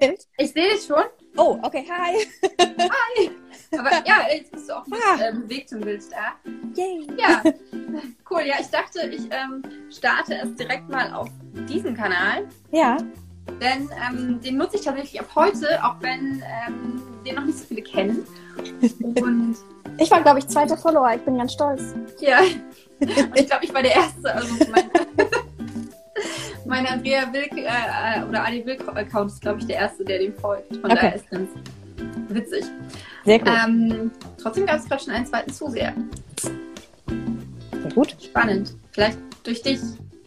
Moment. Ich sehe dich schon. Oh, okay, hi. Hi. Aber ja, jetzt bist du auch Ah. äh, bewegtem Bild da. Yay. Ja, cool. Ja, ich dachte, ich ähm, starte es direkt mal auf diesen Kanal. Ja. Denn ähm, den nutze ich tatsächlich ab heute, auch wenn ähm, den noch nicht so viele kennen. Und Ich war, glaube ich, zweiter Follower. Ich bin ganz stolz. ja, und ich glaube, ich war der Erste. Also mein, mein Andrea Wilk äh, äh, oder Adi Wilk Account ist, glaube ich, der Erste, der dem folgt. Von Okay. daher ist ganz witzig. Sehr cool. Ähm, trotzdem gab es gerade schon einen zweiten Zuseher. Sehr gut. Spannend. Vielleicht durch dich.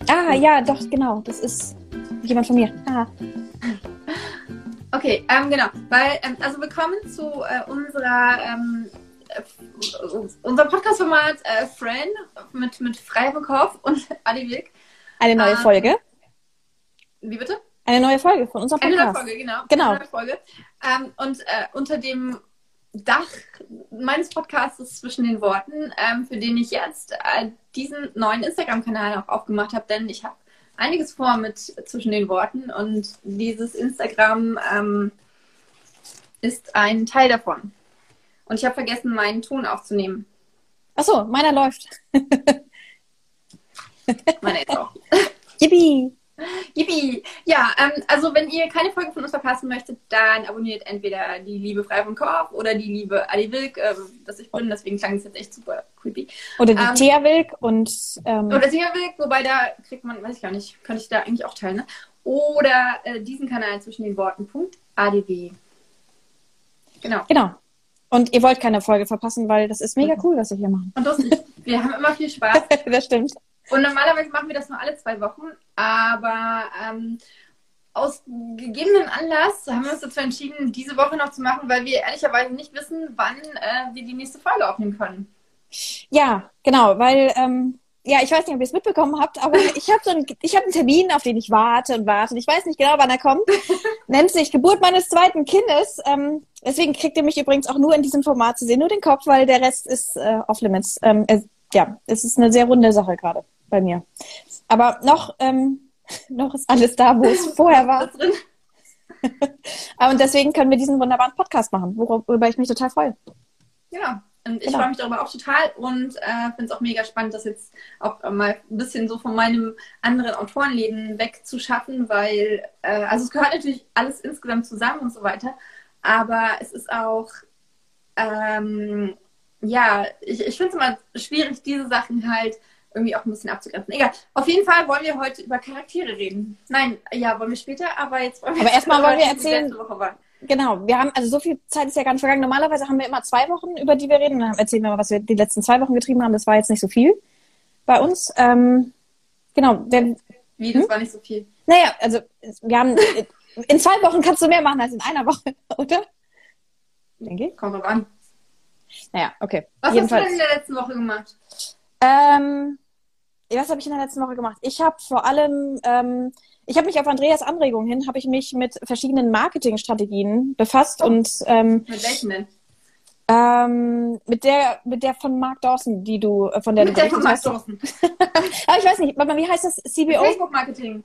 Ah, ja, doch, genau. Das ist jemand von mir. Ah. Okay, ähm, genau. Weil, ähm, also willkommen zu äh, unserer ähm, äh, unser Podcast-Format äh, Friend mit, mit Frei vom Kopf und Adi Wilk. Eine neue Ah. Folge. Wie bitte? Eine neue Folge von unserem Eine neue Podcast. Folge, genau. Genau. Eine neue Folge. Ähm, und äh, unter dem Dach meines Podcasts zwischen den Worten, ähm, für den ich jetzt äh, diesen neuen Instagram-Kanal auch aufgemacht habe, denn ich habe einiges vor mit zwischen den Worten und dieses Instagram ähm, ist ein Teil davon. Und ich habe vergessen, meinen Ton aufzunehmen. Achso, meiner läuft. Meine jetzt auch. Yippie. Yippie! Ja, ähm, also wenn ihr keine Folge von uns verpassen möchtet, dann abonniert entweder die liebe Frei vom Korb oder die liebe Adi Wilk, ähm, dass ich bin, deswegen klang es jetzt echt super creepy. Oder die Ähm, Thea Wilk und ähm, Oder Sia Wilk, wobei da kriegt man, weiß ich gar nicht, könnte ich da eigentlich auch teilen, ne? Oder äh, diesen Kanal zwischen den Worten Punkt ADW. Genau. genau. Und ihr wollt keine Folge verpassen, weil das ist mega cool, was wir hier machen. Und lustig. Wir haben immer viel Spaß. das stimmt. Und normalerweise machen wir das nur alle zwei Wochen, aber ähm, aus gegebenen Anlass haben wir uns dazu entschieden, diese Woche noch zu machen, weil wir ehrlicherweise nicht wissen, wann äh, wir die nächste Folge aufnehmen können. Ja, genau, weil, ähm, ja, ich weiß nicht, ob ihr es mitbekommen habt, aber ich habe so einen, ich habe einen Termin, auf den ich warte und warte. Und ich weiß nicht genau, wann er kommt. Nennt sich Geburt meines zweiten Kindes. Ähm, deswegen kriegt ihr mich übrigens auch nur in diesem Format zu sehen, nur den Kopf, weil der Rest ist äh, off limits. Ähm, es, ja, es ist eine sehr runde Sache gerade bei mir. Aber noch, ähm, noch ist alles da, wo es vorher war. Drin. Und deswegen können wir diesen wunderbaren Podcast machen, worüber ich mich total freue. Genau. Und ich Genau. freue mich darüber auch total und äh, finde es auch mega spannend, das jetzt auch mal ein bisschen so von meinem anderen Autorenleben wegzuschaffen, weil, äh, also es gehört natürlich alles insgesamt zusammen und so weiter, aber es ist auch, ähm, ja, ich, ich finde es immer schwierig, diese Sachen halt irgendwie auch ein bisschen abzugrenzen. Egal, auf jeden Fall wollen wir heute über Charaktere reden. Nein, ja, wollen wir später, aber jetzt wollen wir Aber erstmal wollen wir erzählen-. Genau, wir haben, also so viel Zeit ist ja gar nicht vergangen. Normalerweise haben wir immer zwei Wochen, über die wir reden. Dann erzählen wir mal, was wir die letzten zwei Wochen getrieben haben. Das war jetzt nicht so viel bei uns. Ähm, genau, wir, Wie, Hm? das war nicht so viel. naja, also wir haben, in zwei Wochen kannst du mehr machen als in einer Woche, oder? Denke ich. Kommt drauf an. Naja, okay. Was hast du Jedenfalls. denn in der letzten Woche gemacht? Ähm, was habe ich in der letzten Woche gemacht? Ich habe vor allem, ähm, ich habe mich auf Andreas Anregung hin, habe ich mich mit verschiedenen Marketingstrategien befasst und ähm, Mit welchen denn? ähm, mit der mit der von Mark Dawson, die du äh, von der Mit du der von Mark. Dawson. Aber ich weiß nicht, wie heißt das? CBO? Facebook-Marketing.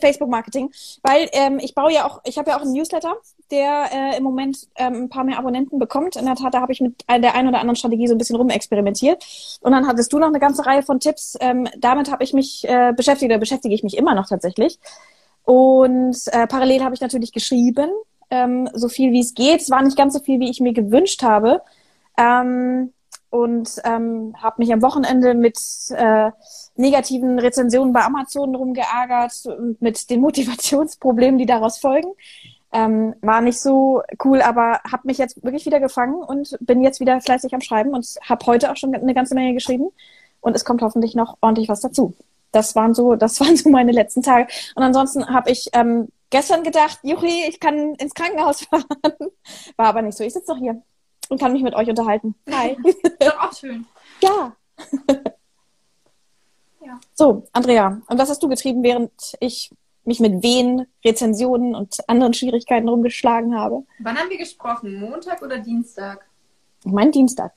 Facebook Marketing, weil ähm, ich baue ja auch, ich habe ja auch einen Newsletter, der äh, im Moment ähm, ein paar mehr Abonnenten bekommt. In der Tat, da habe ich mit der einen oder anderen Strategie so ein bisschen rumexperimentiert. Und dann hattest du noch eine ganze Reihe von Tipps. Ähm, damit habe ich mich äh, beschäftigt oder beschäftige ich mich immer noch tatsächlich. Und äh, parallel habe ich natürlich geschrieben, ähm, so viel wie es geht. Es war nicht ganz so viel, wie ich mir gewünscht habe. Ähm, und ähm, habe mich am Wochenende mit äh, negativen Rezensionen bei Amazon rumgeärgert und mit den Motivationsproblemen, die daraus folgen. Ähm, war nicht so cool, aber habe mich jetzt wirklich wieder gefangen und bin jetzt wieder fleißig am Schreiben und habe heute auch schon eine ganze Menge geschrieben und es kommt hoffentlich noch ordentlich was dazu. Das waren so, das waren so meine letzten Tage. Und ansonsten habe ich ähm, gestern gedacht, Juchi, ich kann ins Krankenhaus fahren. War aber nicht so. Ich sitze noch hier und kann mich mit euch unterhalten. Hi. Ist doch auch schön. ja. Ja. So, Andrea, und was hast du getrieben, während ich mich mit Wehen, Rezensionen und anderen Schwierigkeiten rumgeschlagen habe? Wann haben wir gesprochen? Montag oder Dienstag? Ich meine Dienstag.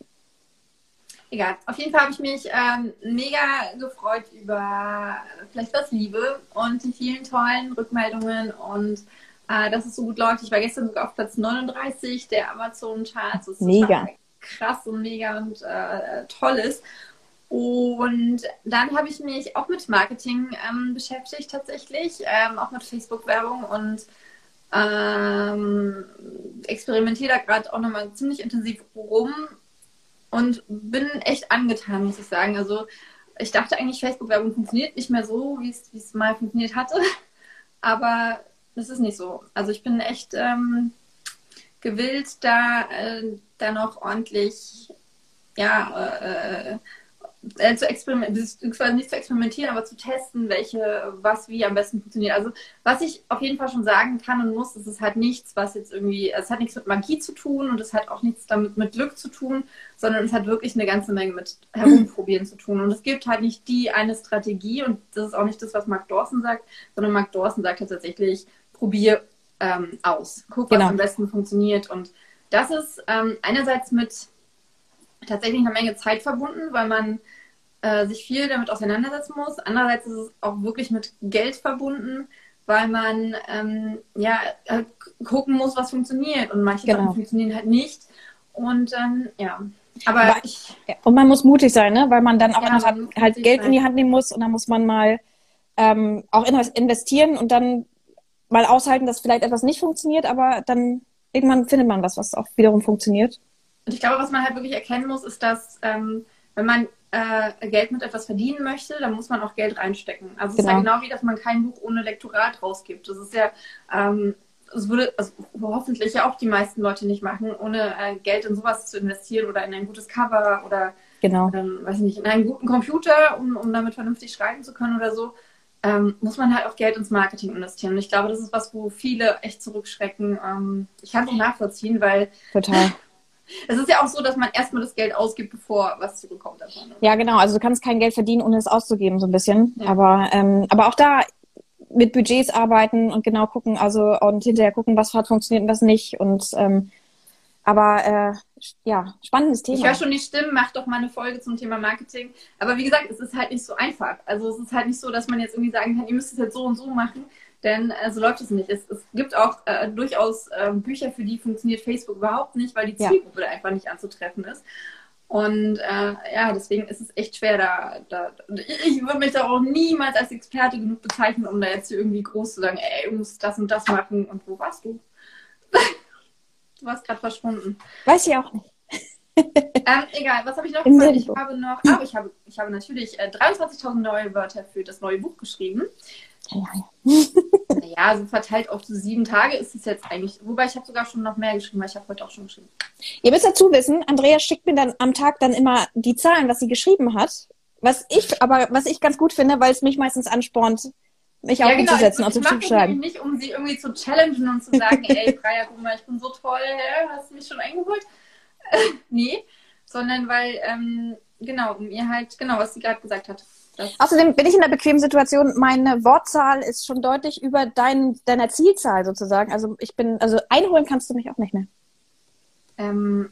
Egal. Auf jeden Fall habe ich mich ähm, mega gefreut über vielleicht was Liebe und die vielen tollen Rückmeldungen und äh, dass es so gut läuft. Ich war gestern sogar auf Platz 39 der Amazon-Charts. Das Mega. krass und mega und äh, toll ist. Und dann habe ich mich auch mit Marketing ähm, beschäftigt tatsächlich, ähm, auch mit Facebook-Werbung und ähm, experimentiere da gerade auch nochmal ziemlich intensiv rum und bin echt angetan, muss ich sagen. Also ich dachte eigentlich, Facebook-Werbung funktioniert nicht mehr so, wie es mal funktioniert hatte. Aber das ist nicht so. Also ich bin echt ähm, gewillt, da, äh, da noch ordentlich ja, äh, äh, zu experimentieren, nicht zu experimentieren, aber zu testen, welche, was wie am besten funktioniert. Also was ich auf jeden Fall schon sagen kann und muss, ist es halt nichts, was jetzt irgendwie, es hat nichts mit Magie zu tun und es hat auch nichts damit mit Glück zu tun, sondern es hat wirklich eine ganze Menge mit Herumprobieren zu tun. Und es gibt halt nicht die eine Strategie und das ist auch nicht das, was Mark Dawson sagt, sondern Mark Dawson sagt tatsächlich, probier ähm, aus. Guck, genau. was am besten funktioniert. Und das ist ähm, einerseits mit tatsächlich eine Menge Zeit verbunden, weil man äh, sich viel damit auseinandersetzen muss. Andererseits ist es auch wirklich mit Geld verbunden, weil man ähm, ja halt gucken muss, was funktioniert. Und manche genau. Sachen funktionieren halt nicht. Und ähm, ja. Aber ich, und man muss mutig sein, ne? weil man dann auch ja, halt Geld sein. in die Hand nehmen muss und dann muss man mal ähm, auch investieren und dann mal aushalten, dass vielleicht etwas nicht funktioniert, aber dann irgendwann findet man was, was auch wiederum funktioniert. Und ich glaube, was man halt wirklich erkennen muss, ist, dass ähm, wenn man äh, Geld mit etwas verdienen möchte, dann muss man auch Geld reinstecken. Also es ist ja genau. genau wie, dass man kein Buch ohne Lektorat rausgibt. Das ist ja, ähm, es würde also hoffentlich ja auch die meisten Leute nicht machen, ohne äh, Geld in sowas zu investieren oder in ein gutes Cover oder genau. ähm, weiß nicht, in einen guten Computer, um, um damit vernünftig schreiben zu können oder so. Ähm, muss man halt auch Geld ins Marketing investieren. Und ich glaube, das ist was, wo viele echt zurückschrecken. Ähm, ich kann es auch nachvollziehen, weil Total. Es ist ja auch so, dass man erstmal das Geld ausgibt, bevor was zurückkommt davon. Oder? Ja, genau. Also du kannst kein Geld verdienen, ohne es auszugeben, so ein bisschen. Ja. Aber, ähm, aber auch da mit Budgets arbeiten und genau gucken, also und hinterher gucken, was hat funktioniert und was nicht. Und ähm, aber äh, ja, spannendes Thema. Ich höre schon die Stimmen, mach doch mal eine Folge zum Thema Marketing. Aber wie gesagt, es ist halt nicht so einfach. Also es ist halt nicht so, dass man jetzt irgendwie sagen kann, ihr müsst es jetzt so und so machen. Denn äh, so läuft es nicht. Es, es gibt auch äh, durchaus äh, Bücher, für die funktioniert Facebook überhaupt nicht, weil die Zielgruppe ja. einfach nicht anzutreffen ist. Und äh, ja, deswegen ist es echt schwer, da, da ich, ich würde mich da auch niemals als Experte genug bezeichnen, um da jetzt hier irgendwie groß zu sagen, ey, du musst das und das machen. Und wo warst du? Du warst gerade verschwunden. Weiß ich auch nicht. ähm, egal, was habe ich noch gesagt? Ich habe noch, oh, ich habe, ich habe natürlich äh, 23.000 neue Wörter für das neue Buch geschrieben. Ja, ja. ja, so verteilt auf so sieben Tage ist es jetzt eigentlich. Wobei ich habe sogar schon noch mehr geschrieben, weil ich habe heute auch schon geschrieben. Ihr müsst dazu wissen, Andrea schickt mir dann am Tag dann immer die Zahlen, was sie geschrieben hat. Was ich, aber was ich ganz gut finde, weil es mich meistens anspornt, mich auch ja, genau. umzusetzen und zu schreiben. nicht, um sie irgendwie zu challengen und zu sagen, ey, Freya, guck mal, ich bin so toll, hast du mich schon eingeholt? nee, sondern weil, ähm, genau, um ihr halt, genau, was sie gerade gesagt hat. Außerdem bin ich in der bequemen Situation, meine Wortzahl ist schon deutlich über dein, deiner Zielzahl sozusagen. Also ich bin, also einholen kannst du mich auch nicht mehr. Ähm,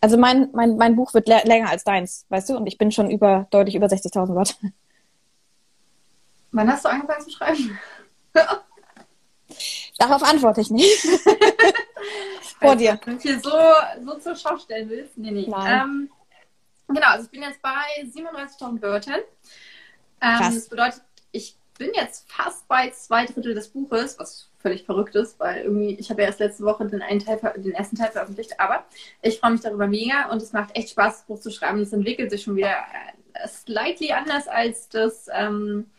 also mein, mein, mein Buch wird länger als deins, weißt du? Und ich bin schon über, deutlich über 60.000 Wörter. Wann hast du angefangen zu schreiben? Darauf antworte ich nicht. Vor dir. Wenn du hier so, so zur Schau stellen willst. Nee, nee. Ähm, Genau, also ich bin jetzt bei 37.000 Wörtern. Ähm, das bedeutet, ich bin jetzt fast bei zwei Drittel des Buches, was völlig verrückt ist, weil irgendwie, ich habe ja erst letzte Woche den, einen Teil, den ersten Teil veröffentlicht, aber ich freue mich darüber mega und es macht echt Spaß, das Buch zu schreiben. Es entwickelt sich schon wieder äh, slightly anders als das ähm,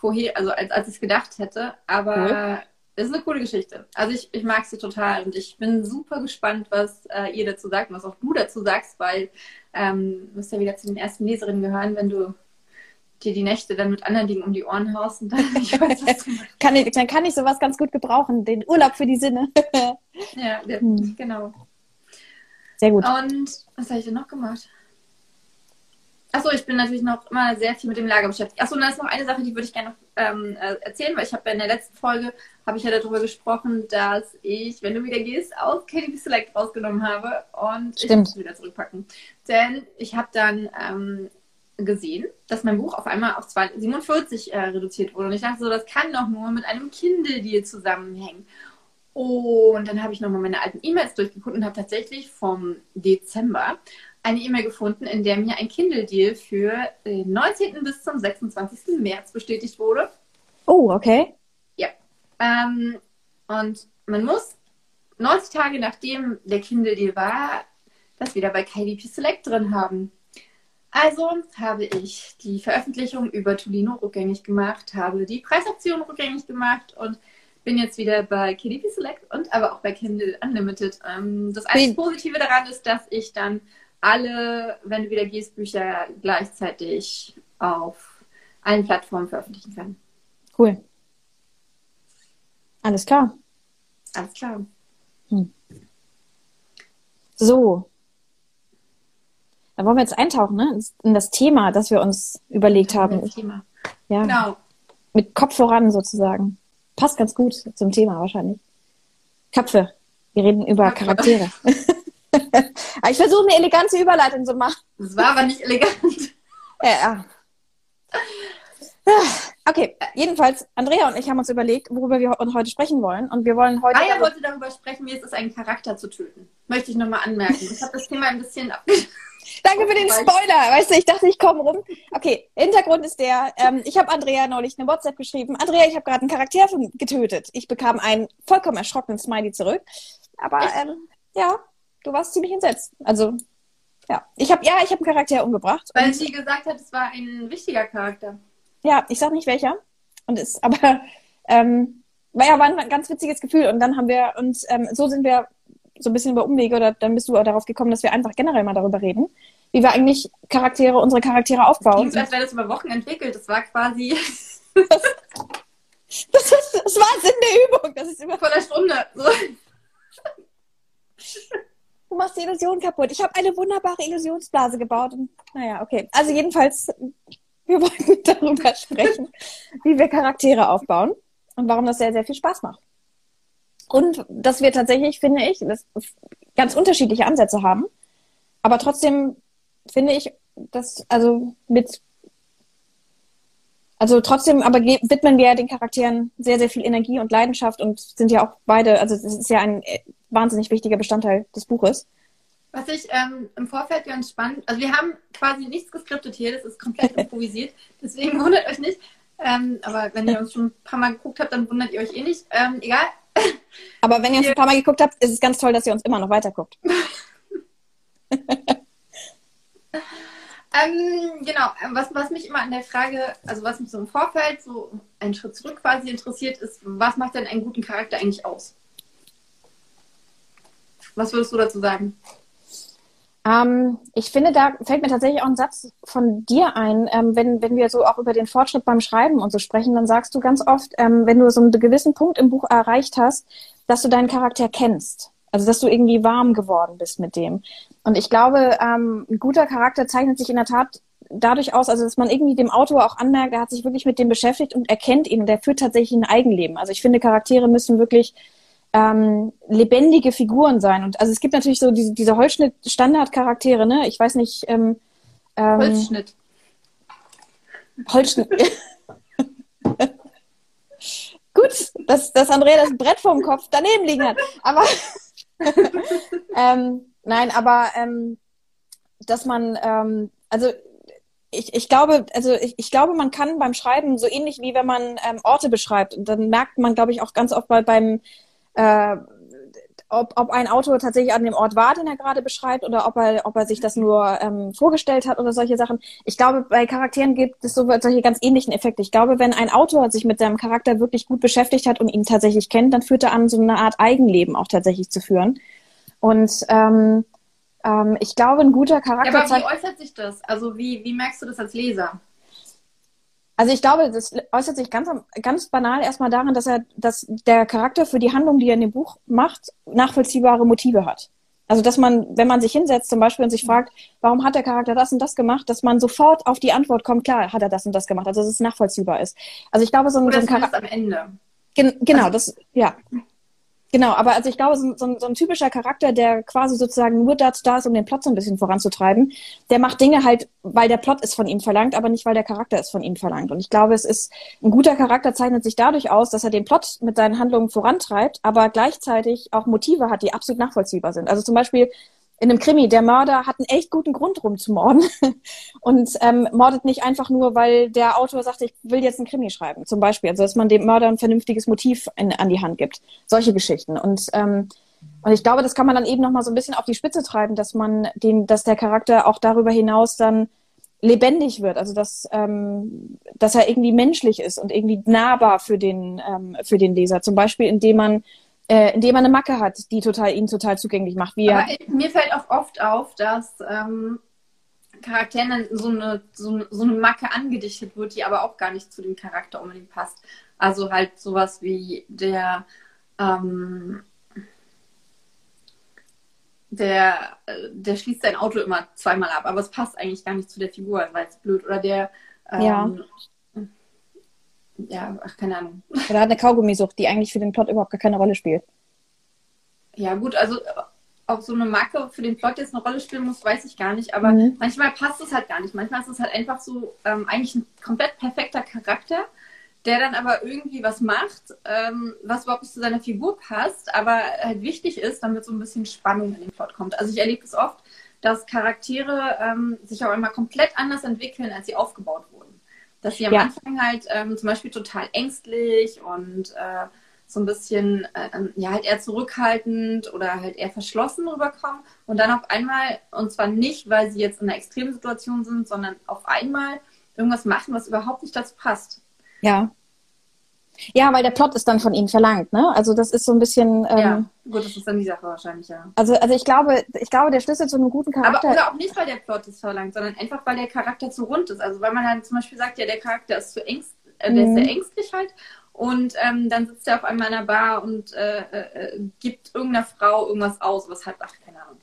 vorher, also als, als ich es gedacht hätte, aber cool. es ist eine coole Geschichte. Also ich, ich mag sie total und ich bin super gespannt, was äh, ihr dazu sagt und was auch du dazu sagst, weil ähm, musst ja wieder zu den ersten Leserinnen gehören, wenn du dir die Nächte dann mit anderen Dingen um die Ohren haust und dann ich weiß, was du kann ich, Dann kann ich sowas ganz gut gebrauchen, den Urlaub für die Sinne. ja, hm. genau. Sehr gut. Und was habe ich denn noch gemacht? Achso, ich bin natürlich noch immer sehr viel mit dem Lager beschäftigt. Achso, und da ist noch eine Sache, die würde ich gerne noch ähm, äh, erzählen, weil ich habe in der letzten Folge, habe ich ja darüber gesprochen, dass ich, wenn du wieder gehst, aus KDB Select rausgenommen habe und Stimmt. ich muss wieder zurückpacken. Denn ich habe dann ähm, gesehen, dass mein Buch auf einmal auf 47 äh, reduziert wurde. Und ich dachte so, das kann doch nur mit einem Kindle-Deal zusammenhängen. Und dann habe ich nochmal meine alten E-Mails durchgeguckt und habe tatsächlich vom Dezember eine E-Mail gefunden, in der mir ein Kindle-Deal für den 19. bis zum 26. März bestätigt wurde. Oh, okay. Ja. Ähm, und man muss 90 Tage nachdem der Kindle-Deal war, das wieder bei KDP Select drin haben. Also habe ich die Veröffentlichung über Tolino rückgängig gemacht, habe die Preisaktion rückgängig gemacht und bin jetzt wieder bei KDP Select und aber auch bei Kindle Unlimited. Ähm, das einzige Positive daran ist, dass ich dann alle, wenn du wieder gehst, Bücher gleichzeitig auf allen Plattformen veröffentlichen kann. Cool. Alles klar. Alles klar. Hm. So. Dann wollen wir jetzt eintauchen, ne? In das Thema, das wir uns überlegt haben. Das Thema. Ja. Genau. Mit Kopf voran sozusagen. Passt ganz gut zum Thema wahrscheinlich. Köpfe. Wir reden über Köpfe. Charaktere. Ich versuche eine elegante Überleitung zu machen. Das war aber nicht elegant. Ja. Okay, jedenfalls, Andrea und ich haben uns überlegt, worüber wir heute sprechen wollen. Und wir wollen heute. Aya wollte darüber sprechen, wie es ist, einen Charakter zu töten. Möchte ich nochmal anmerken. Ich habe das Thema ein bisschen ab. Danke für den Spoiler. Weißt du, ich dachte, ich komme rum. Okay, Hintergrund ist der, ähm, ich habe Andrea neulich eine WhatsApp geschrieben. Andrea, ich habe gerade einen Charakter getötet. Ich bekam einen vollkommen erschrockenen Smiley zurück. Aber ähm, ja, du warst ziemlich entsetzt. Also, ja. Ich habe ja, ich habe einen Charakter umgebracht. Weil sie gesagt hat, es war ein wichtiger Charakter. ja, ich sag nicht welcher. Und ist, aber ähm, war ja war ein ganz witziges Gefühl. Und dann haben wir uns, ähm, so sind wir so ein bisschen über Umwege oder dann bist du auch darauf gekommen, dass wir einfach generell mal darüber reden, wie wir eigentlich Charaktere, unsere Charaktere aufbauen. Klingt so, als wäre das über Wochen entwickelt. Das war quasi Das, ist, das war Sinn der Übung. Das ist über, vor einer Stunde. So. du machst die Illusion kaputt. Ich habe eine wunderbare Illusionsblase gebaut. Und, naja, okay. Also jedenfalls, wir wollten darüber sprechen, wie wir Charaktere aufbauen und warum das sehr, sehr viel Spaß macht. Und dass wir tatsächlich, finde ich, ganz unterschiedliche Ansätze haben. Aber trotzdem finde ich, dass, also mit, also trotzdem, aber widmen wir den Charakteren sehr, sehr viel Energie und Leidenschaft und sind ja auch beide, also es ist ja ein wahnsinnig wichtiger Bestandteil des Buches. Was ich ähm, im Vorfeld ganz spannend, also wir haben quasi nichts geskriptet hier, das ist komplett improvisiert, deswegen wundert euch nicht. Ähm, aber wenn ihr uns schon ein paar Mal geguckt habt, dann wundert ihr euch eh nicht. Ähm, egal. Aber wenn ihr uns ein paar Mal geguckt habt, ist es ganz toll, dass ihr uns immer noch weiter guckt. Ähm, genau, was, was mich immer an der Frage, also was mich so im Vorfeld, so einen Schritt zurück quasi interessiert, ist, was macht denn einen guten Charakter eigentlich aus? Was würdest du dazu sagen? Ähm, ich finde, da fällt mir tatsächlich auch ein Satz von dir ein. Ähm, wenn, wenn wir so auch über den Fortschritt beim Schreiben und so sprechen, dann sagst du ganz oft, ähm, wenn du so einen gewissen Punkt im Buch erreicht hast, dass du deinen Charakter kennst. Also, dass du irgendwie warm geworden bist mit dem. Und ich glaube, ähm, ein guter Charakter zeichnet sich in der Tat dadurch aus, also dass man irgendwie dem Autor auch anmerkt, er hat sich wirklich mit dem beschäftigt und erkennt ihn und er führt tatsächlich ein Eigenleben. Also ich finde, Charaktere müssen wirklich ähm, lebendige Figuren sein. Und also es gibt natürlich so diese, diese Holzschnitt-Standard-Charaktere, ne? Ich weiß nicht, ähm, ähm, Holzschnitt. Holzschnitt. Gut, dass, dass Andrea das Brett vorm Kopf daneben liegen hat. Aber ähm, nein, aber ähm, dass man, ähm, also ich, ich glaube, also ich, ich glaube, man kann beim Schreiben so ähnlich wie wenn man ähm, Orte beschreibt, und dann merkt man, glaube ich, auch ganz oft bei, beim äh, ob, ob ein Autor tatsächlich an dem Ort war, den er gerade beschreibt, oder ob er, ob er sich das nur ähm, vorgestellt hat oder solche Sachen. Ich glaube, bei Charakteren gibt es so solche ganz ähnlichen Effekte. Ich glaube, wenn ein Autor sich mit seinem Charakter wirklich gut beschäftigt hat und ihn tatsächlich kennt, dann führt er an, so eine Art Eigenleben auch tatsächlich zu führen. Und ähm, ähm, ich glaube, ein guter Ja, Charakter aber wie äußert sich das? Also wie, wie merkst du das als Leser? Also ich glaube, das äußert sich ganz, ganz banal erstmal daran, dass er, dass der Charakter für die Handlung, die er in dem Buch macht, nachvollziehbare Motive hat. Also dass man, wenn man sich hinsetzt zum Beispiel und sich fragt, warum hat der Charakter das und das gemacht, dass man sofort auf die Antwort kommt, klar, hat er das und das gemacht, also dass es nachvollziehbar ist. Also ich glaube, so ein, so Oder ein zumindest Charakter, am Ende? gen, genau, Also- das, ja. Genau, aber also ich glaube, so, so, so, ein typischer Charakter, der quasi sozusagen nur dazu da ist, um den Plot so ein bisschen voranzutreiben, der macht Dinge halt, weil der Plot es von ihm verlangt, aber nicht, weil der Charakter es von ihm verlangt. Und ich glaube, es ist, ein guter Charakter zeichnet sich dadurch aus, dass er den Plot mit seinen Handlungen vorantreibt, aber gleichzeitig auch Motive hat, die absolut nachvollziehbar sind. Also zum Beispiel in einem Krimi, der Mörder hat einen echt guten Grund rum zu morden und ähm, mordet nicht einfach nur, weil der Autor sagt, ich will jetzt einen Krimi schreiben, zum Beispiel. Also dass man dem Mörder ein vernünftiges Motiv in, an die Hand gibt. Solche Geschichten. Und ähm, und ich glaube, das kann man dann eben nochmal so ein bisschen auf die Spitze treiben, dass man den, dass der Charakter auch darüber hinaus dann lebendig wird, also dass, ähm, dass er irgendwie menschlich ist und irgendwie nahbar für den, ähm, für den Leser. Zum Beispiel, indem man äh, indem man eine Macke hat, die total ihn total zugänglich macht. Wie Aber mir fällt auch oft auf, dass ähm, Charakteren dann so eine, so, so eine Macke angedichtet wird, die aber auch gar nicht zu dem Charakter unbedingt passt. Also halt sowas wie der ähm, der, äh, der schließt sein Auto immer zweimal ab, aber es passt eigentlich gar nicht zu der Figur, weil es blöd. Oder der ähm, ja ja, ach, keine Ahnung. Oder hat eine Kaugummisucht, die eigentlich für den Plot überhaupt gar keine Rolle spielt. Ja, gut, also ob so eine Marke für den Plot jetzt eine Rolle spielen muss, weiß ich gar nicht. Aber mhm. manchmal passt es halt gar nicht. Manchmal ist es halt einfach so ähm, eigentlich ein komplett perfekter Charakter, der dann aber irgendwie was macht, ähm, was überhaupt nicht zu seiner Figur passt, aber halt wichtig ist, damit so ein bisschen Spannung in den Plot kommt. Also ich erlebe es oft, dass Charaktere ähm, sich auch immer komplett anders entwickeln, als sie aufgebaut wurden dass sie am ja. Anfang halt ähm, zum Beispiel total ängstlich und äh, so ein bisschen äh, ja halt eher zurückhaltend oder halt eher verschlossen rüberkommen und dann auf einmal und zwar nicht, weil sie jetzt in einer extremen Situation sind, sondern auf einmal irgendwas machen, was überhaupt nicht dazu passt. Ja. Ja, weil der Plot ist dann von ihnen verlangt, ne? Also das ist so ein bisschen. Ähm, ja, gut, das ist dann die Sache wahrscheinlich, ja. Also, also ich glaube, ich glaube, der Schlüssel zu einem guten Charakter. Aber oder auch nicht, weil der Plot es verlangt, sondern einfach, weil der Charakter zu rund ist. Also weil man dann zum Beispiel sagt, ja, der Charakter ist zu ängst, äh, der mhm. ist sehr ängstlich halt. Und ähm, dann sitzt er auf einmal in einer Bar und äh, äh, äh gibt irgendeiner Frau irgendwas aus, was halt, ach, keine Ahnung.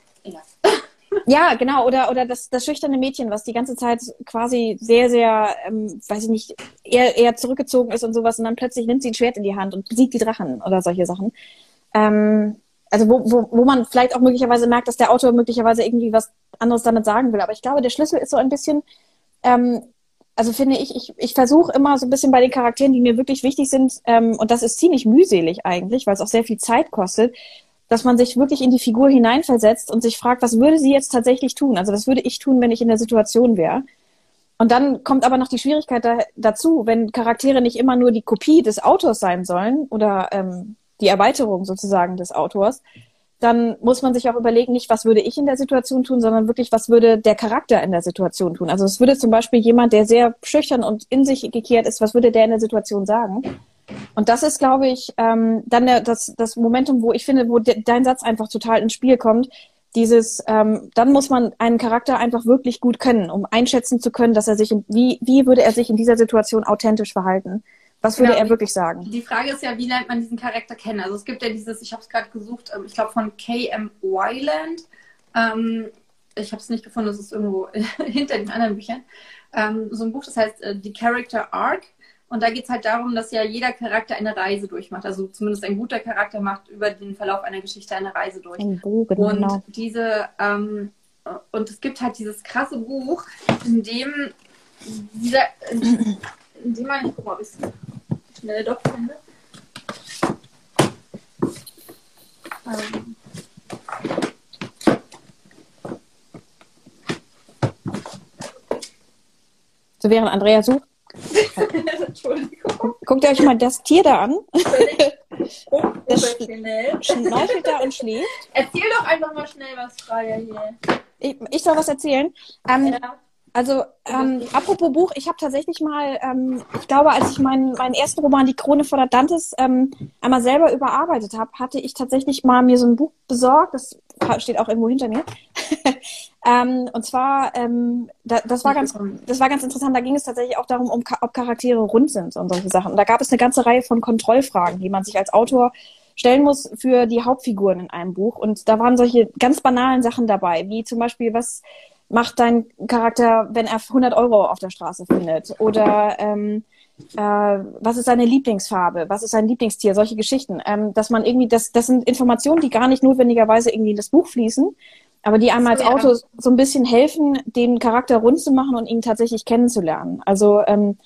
Ja, genau. Oder, oder das, das schüchterne Mädchen, was die ganze Zeit quasi sehr, sehr, ähm, weiß ich nicht, eher, eher zurückgezogen ist und sowas und dann plötzlich nimmt sie ein Schwert in die Hand und besiegt die Drachen oder solche Sachen. Ähm, also wo, wo, wo man vielleicht auch möglicherweise merkt, dass der Autor möglicherweise irgendwie was anderes damit sagen will. Aber ich glaube, der Schlüssel ist so ein bisschen, ähm, also finde ich, ich, ich versuche immer so ein bisschen bei den Charakteren, die mir wirklich wichtig sind, ähm, und das ist ziemlich mühselig eigentlich, weil es auch sehr viel Zeit kostet, dass man sich wirklich in die Figur hineinversetzt und sich fragt, was würde sie jetzt tatsächlich tun? Also was würde ich tun, wenn ich in der Situation wäre? Und dann kommt aber noch die Schwierigkeit da, dazu, wenn Charaktere nicht immer nur die Kopie des Autors sein sollen oder ähm, die Erweiterung sozusagen des Autors, dann muss man sich auch überlegen, nicht was würde ich in der Situation tun, sondern wirklich, was würde der Charakter in der Situation tun. Also es würde zum Beispiel jemand, der sehr schüchtern und in sich gekehrt ist, was würde der in der Situation sagen? Und das ist, glaube ich, ähm, dann der, das, das Momentum, wo ich finde, wo de, dein Satz einfach total ins Spiel kommt. Dieses, ähm, dann muss man einen Charakter einfach wirklich gut können, um einschätzen zu können, dass er sich, in, wie, wie würde er sich in dieser Situation authentisch verhalten? Was würde genau, er wirklich sagen? Die Frage ist ja, wie lernt man diesen Charakter kennen? Also es gibt ja dieses, ich habe es gerade gesucht, ähm, ich glaube von K.M. Wyland. Ähm, ich habe es nicht gefunden, das ist irgendwo hinter den anderen Büchern. Ähm, so ein Buch, das heißt äh, The Character Arc. Und da geht es halt darum, dass ja jeder Charakter eine Reise durchmacht. Also zumindest ein guter Charakter macht über den Verlauf einer Geschichte eine Reise durch. Ein und genau. diese ähm, und es gibt halt dieses krasse Buch, in dem dieser, in, in dem man, ich guck mal, ob ich es schnell doch finde. Ähm, so während Andrea sucht, Entschuldigung. Guckt euch mal das Tier da an. Das schnorchelt da und schläft. Erzähl doch einfach mal schnell was, Freier hier. Ich, ich soll was erzählen. Ähm, ja. Also, ähm, apropos Buch, ich habe tatsächlich mal, ähm, ich glaube, als ich meinen, meinen ersten Roman, Die Krone von der Dantes, ähm, einmal selber überarbeitet habe, hatte ich tatsächlich mal mir so ein Buch besorgt, das steht auch irgendwo hinter mir. ähm, und zwar, ähm, da, das, war ganz, das war ganz interessant, da ging es tatsächlich auch darum, um, ob Charaktere rund sind und solche Sachen. Und da gab es eine ganze Reihe von Kontrollfragen, die man sich als Autor stellen muss für die Hauptfiguren in einem Buch. Und da waren solche ganz banalen Sachen dabei, wie zum Beispiel, was macht dein Charakter, wenn er 100 Euro auf der Straße findet? Oder ähm, äh, was ist seine Lieblingsfarbe, was ist sein Lieblingstier, solche Geschichten. Ähm, dass man irgendwie, das, das sind Informationen, die gar nicht notwendigerweise irgendwie in das Buch fließen, aber die einmal als ja. Autor so ein bisschen helfen, den Charakter rund zu machen und ihn tatsächlich kennenzulernen. Also ähm,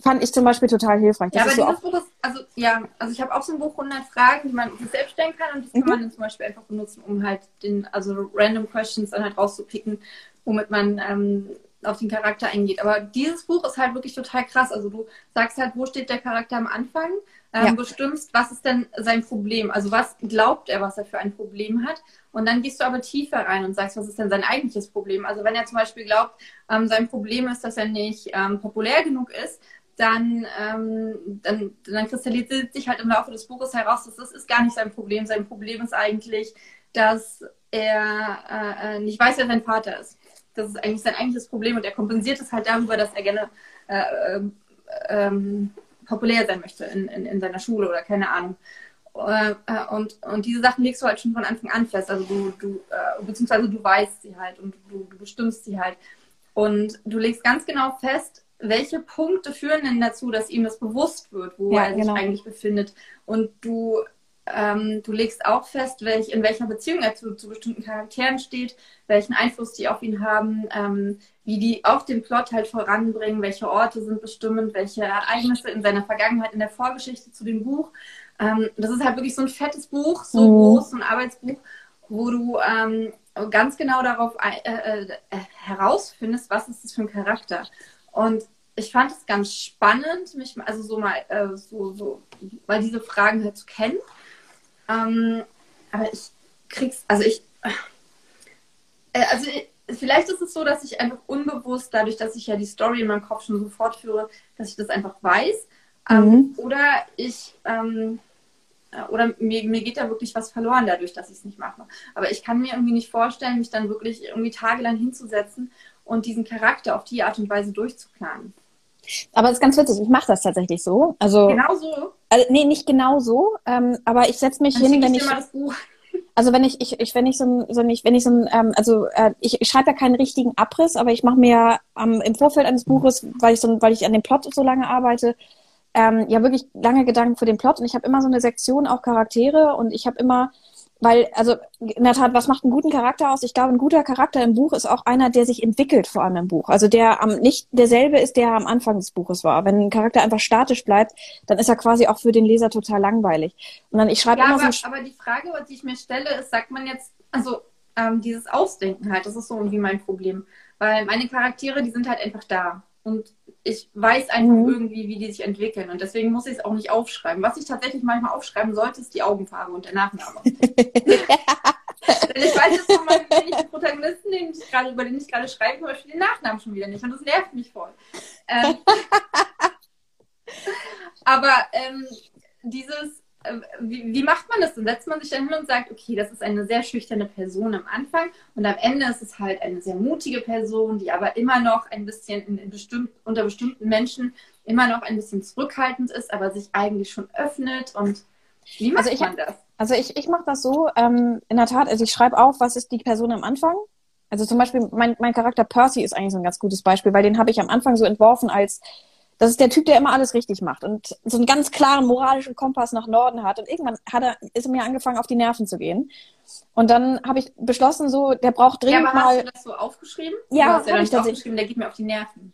fand ich zum Beispiel total hilfreich. Ja, Das aber ist so dieses Buch ist, also ja, also ich habe auch so ein Buch 100 Fragen, die man sich selbst stellen kann und das kann Mhm. man dann zum Beispiel einfach benutzen, um halt den, also random Questions dann halt rauszupicken, womit man ähm, auf den Charakter eingeht. Aber dieses Buch ist halt wirklich total krass. Also du sagst halt, wo steht der Charakter am Anfang, ähm, Ja. bestimmst, was ist denn sein Problem? Also was glaubt er, was er für ein Problem hat? Und dann gehst du aber tiefer rein und sagst, was ist denn sein eigentliches Problem? Also wenn er zum Beispiel glaubt, ähm, sein Problem ist, dass er nicht ähm, populär genug ist, dann, ähm, dann, dann kristallisiert sich halt im Laufe des Buches heraus, dass das ist gar nicht sein Problem. Sein Problem ist eigentlich, dass er äh, äh, nicht weiß, wer sein Vater ist. Das ist eigentlich sein eigentliches Problem und er kompensiert es halt darüber, dass er gerne äh, ähm, ähm, populär sein möchte in, in, in seiner Schule oder keine Ahnung. Äh, äh, und, und diese Sachen legst du halt schon von Anfang an fest. Also du, du äh, beziehungsweise du weißt sie halt und du, du bestimmst sie halt. Und du legst ganz genau fest, welche Punkte führen denn dazu, dass ihm das bewusst wird, wo Ja, er sich genau. eigentlich befindet. Und du, ähm, du legst auch fest, welch, in welcher Beziehung er zu, zu bestimmten Charakteren steht, welchen Einfluss die auf ihn haben, ähm, wie die auch den Plot halt voranbringen, welche Orte sind bestimmend, welche Ereignisse in seiner Vergangenheit, in der Vorgeschichte zu dem Buch. Ähm, das ist halt wirklich so ein fettes Buch, so Mhm. groß, so ein Arbeitsbuch, wo du ähm, ganz genau darauf ein- äh, äh, herausfindest, was ist das für ein Charakter. Und ich fand es ganz spannend, mich mal- also so mal äh, so, so mal diese Fragen halt zu kennen. Ähm, aber ich krieg's, also ich, äh, also ich, vielleicht ist es so, dass ich einfach unbewusst, dadurch, dass ich ja die Story in meinem Kopf schon so fortführe, dass ich das einfach weiß. Ähm, Mhm. Oder ich, ähm, äh, oder mir, mir geht da wirklich was verloren dadurch, dass ich es nicht mache. Aber ich kann mir irgendwie nicht vorstellen, mich dann wirklich irgendwie tagelang hinzusetzen und diesen Charakter auf die Art und Weise durchzuplanen. aber es ist ganz witzig, ich mache das tatsächlich so. Also, Genau so. Also nee, nicht genau so, ähm, aber ich setze mich Dann hin, wenn ich also wenn ich, ich, ich wenn ich so ein, so ein ich, wenn ich so ein, ähm, also äh, ich, ich schreibe ja keinen richtigen Abriss, aber ich mache mir ja am im Vorfeld eines Buches, weil ich so, weil ich an dem Plot so lange arbeite, ähm, ja wirklich lange Gedanken für den Plot. Und ich habe immer so eine Sektion auch Charaktere und ich habe immer, weil, also in der Tat, was macht einen guten Charakter aus? Ich glaube, ein guter Charakter im Buch ist auch einer, der sich entwickelt, vor allem im Buch. Also der am nicht derselbe ist, der am Anfang des Buches war. Wenn ein Charakter einfach statisch bleibt, dann ist er quasi auch für den Leser total langweilig. Und dann ich schreibe Ja, immer aber, so aber die Frage, die ich mir stelle, ist, sagt man jetzt, also ähm, dieses Ausdenken halt, das ist so irgendwie mein Problem. Weil meine Charaktere, die sind halt einfach da. Und ich weiß einfach Mhm. irgendwie, wie die sich entwickeln. Und deswegen muss ich es auch nicht aufschreiben. Was ich tatsächlich manchmal aufschreiben sollte, ist die Augenfarbe und der Nachname. Denn ich weiß jetzt von meinem Protagonisten, den ich gerade, über den ich gerade schreibe, zum Beispiel den Nachnamen schon wieder nicht. Und das nervt mich voll. Ähm, aber ähm, dieses, wie, wie macht man das? Dann setzt man sich dann hin und sagt, okay, das ist eine sehr schüchterne Person am Anfang und am Ende ist es halt eine sehr mutige Person, die aber immer noch ein bisschen in, in bestimmt, unter bestimmten Menschen immer noch ein bisschen zurückhaltend ist, aber sich eigentlich schon öffnet und wie macht Also ich man das? Also ich, ich mache das so, ähm, in der Tat, also ich schreibe auf, was ist die Person am Anfang. Also zum Beispiel, mein, mein Charakter Percy ist eigentlich so ein ganz gutes Beispiel, weil den habe ich am Anfang so entworfen als, das ist der Typ, der immer alles richtig macht und so einen ganz klaren moralischen Kompass nach Norden hat. Und irgendwann hat er, ist er mir angefangen, auf die Nerven zu gehen. Und dann habe ich beschlossen, so, der braucht Ja, dringend aber hast mal. du das so aufgeschrieben? Ja, hast ja ich nicht tatsächlich. aufgeschrieben, der geht mir auf die Nerven.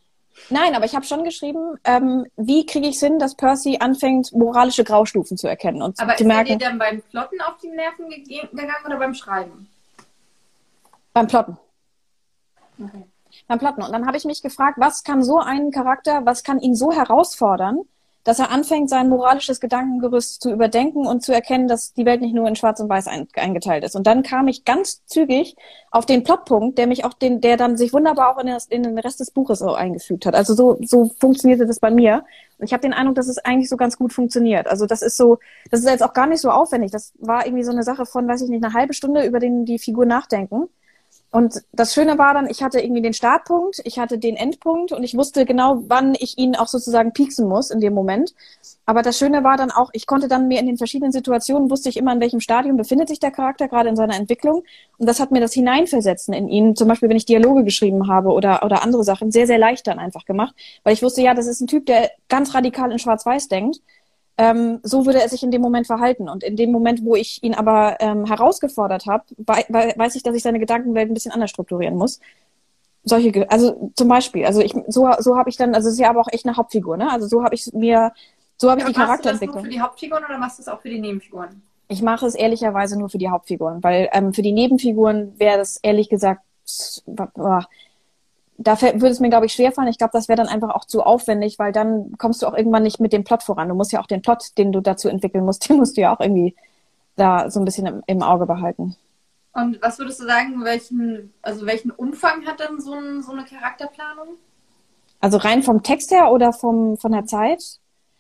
Nein, aber ich habe schon geschrieben, ähm, wie kriege ich es hin, dass Percy anfängt, moralische Graustufen zu erkennen und Aber zu ist er merken, dir dann beim Plotten auf die Nerven gegangen oder beim Schreiben? beim Plotten. Okay. Beim Plotten. Und dann habe ich mich gefragt, was kann so einen Charakter, was kann ihn so herausfordern, dass er anfängt, sein moralisches Gedankengerüst zu überdenken und zu erkennen, dass die Welt nicht nur in Schwarz und Weiß ein, eingeteilt ist. Und dann kam ich ganz zügig auf den Plotpunkt, der mich auch den, der dann sich wunderbar auch in, das, in den Rest des Buches so eingefügt hat. Also so, so funktionierte das bei mir. Und ich habe den Eindruck, dass es eigentlich so ganz gut funktioniert. Also das ist so, das ist jetzt auch gar nicht so aufwendig. Das war irgendwie so eine Sache von, weiß ich nicht, eine halbe Stunde über den, die Figur nachdenken. Und das Schöne war dann, ich hatte irgendwie den Startpunkt, ich hatte den Endpunkt und ich wusste genau, wann ich ihn auch sozusagen pieksen muss in dem Moment. Aber das Schöne war dann auch, ich konnte dann mir in den verschiedenen Situationen, wusste ich immer, in welchem Stadium befindet sich der Charakter gerade in seiner Entwicklung. Und das hat mir das Hineinversetzen in ihn, zum Beispiel wenn ich Dialoge geschrieben habe oder, oder andere Sachen, sehr, sehr leicht dann einfach gemacht. Weil ich wusste, ja, das ist ein Typ, der ganz radikal in Schwarz-Weiß denkt ähm, so würde er sich in dem Moment verhalten. Und in dem Moment, wo ich ihn aber ähm, herausgefordert habe, weiß ich, dass ich seine Gedankenwelt ein bisschen anders strukturieren muss. Solche, also zum Beispiel, also ich, so, so habe ich dann, also es ist ja aber auch echt eine Hauptfigur, ne? Also so habe ich mir, so habe ich die Charakterentwicklung. Machst du das nur für die Hauptfiguren oder machst du es auch für die Nebenfiguren? Ich mache es ehrlicherweise nur für die Hauptfiguren, weil ähm, für die Nebenfiguren wäre das ehrlich gesagt, da würde es mir, glaube ich, schwerfallen. Ich glaube, das wäre dann einfach auch zu aufwendig, weil dann kommst du auch irgendwann nicht mit dem Plot voran. Du musst ja auch den Plot, den du dazu entwickeln musst, den musst du ja auch irgendwie da so ein bisschen im, im Auge behalten. Und was würdest du sagen, welchen, also welchen Umfang hat dann so, ein, so eine Charakterplanung? Also rein vom Text her oder vom, von der Zeit?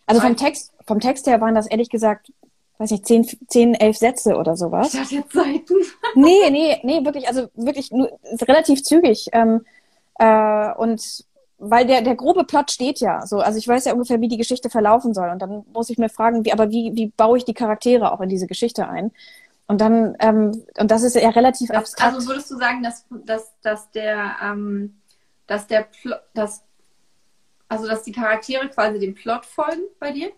Also vom Text, vom Text her waren das ehrlich gesagt, weiß nicht, zehn, zehn, elf Sätze oder sowas. Ich dachte jetzt Seiten. nee, nee, nee, wirklich, also wirklich nur, relativ zügig. Ähm, äh, und weil der, der grobe Plot steht ja so. Also ich weiß ja ungefähr, wie die Geschichte verlaufen soll. Und dann muss ich mir fragen, wie, aber wie, wie baue ich die Charaktere auch in diese Geschichte ein? Und dann, ähm, und das ist ja relativ das, abstrakt. Also würdest du sagen, dass, dass, dass der, ähm, dass der Plot, dass, also dass die Charaktere quasi dem Plot folgen bei dir?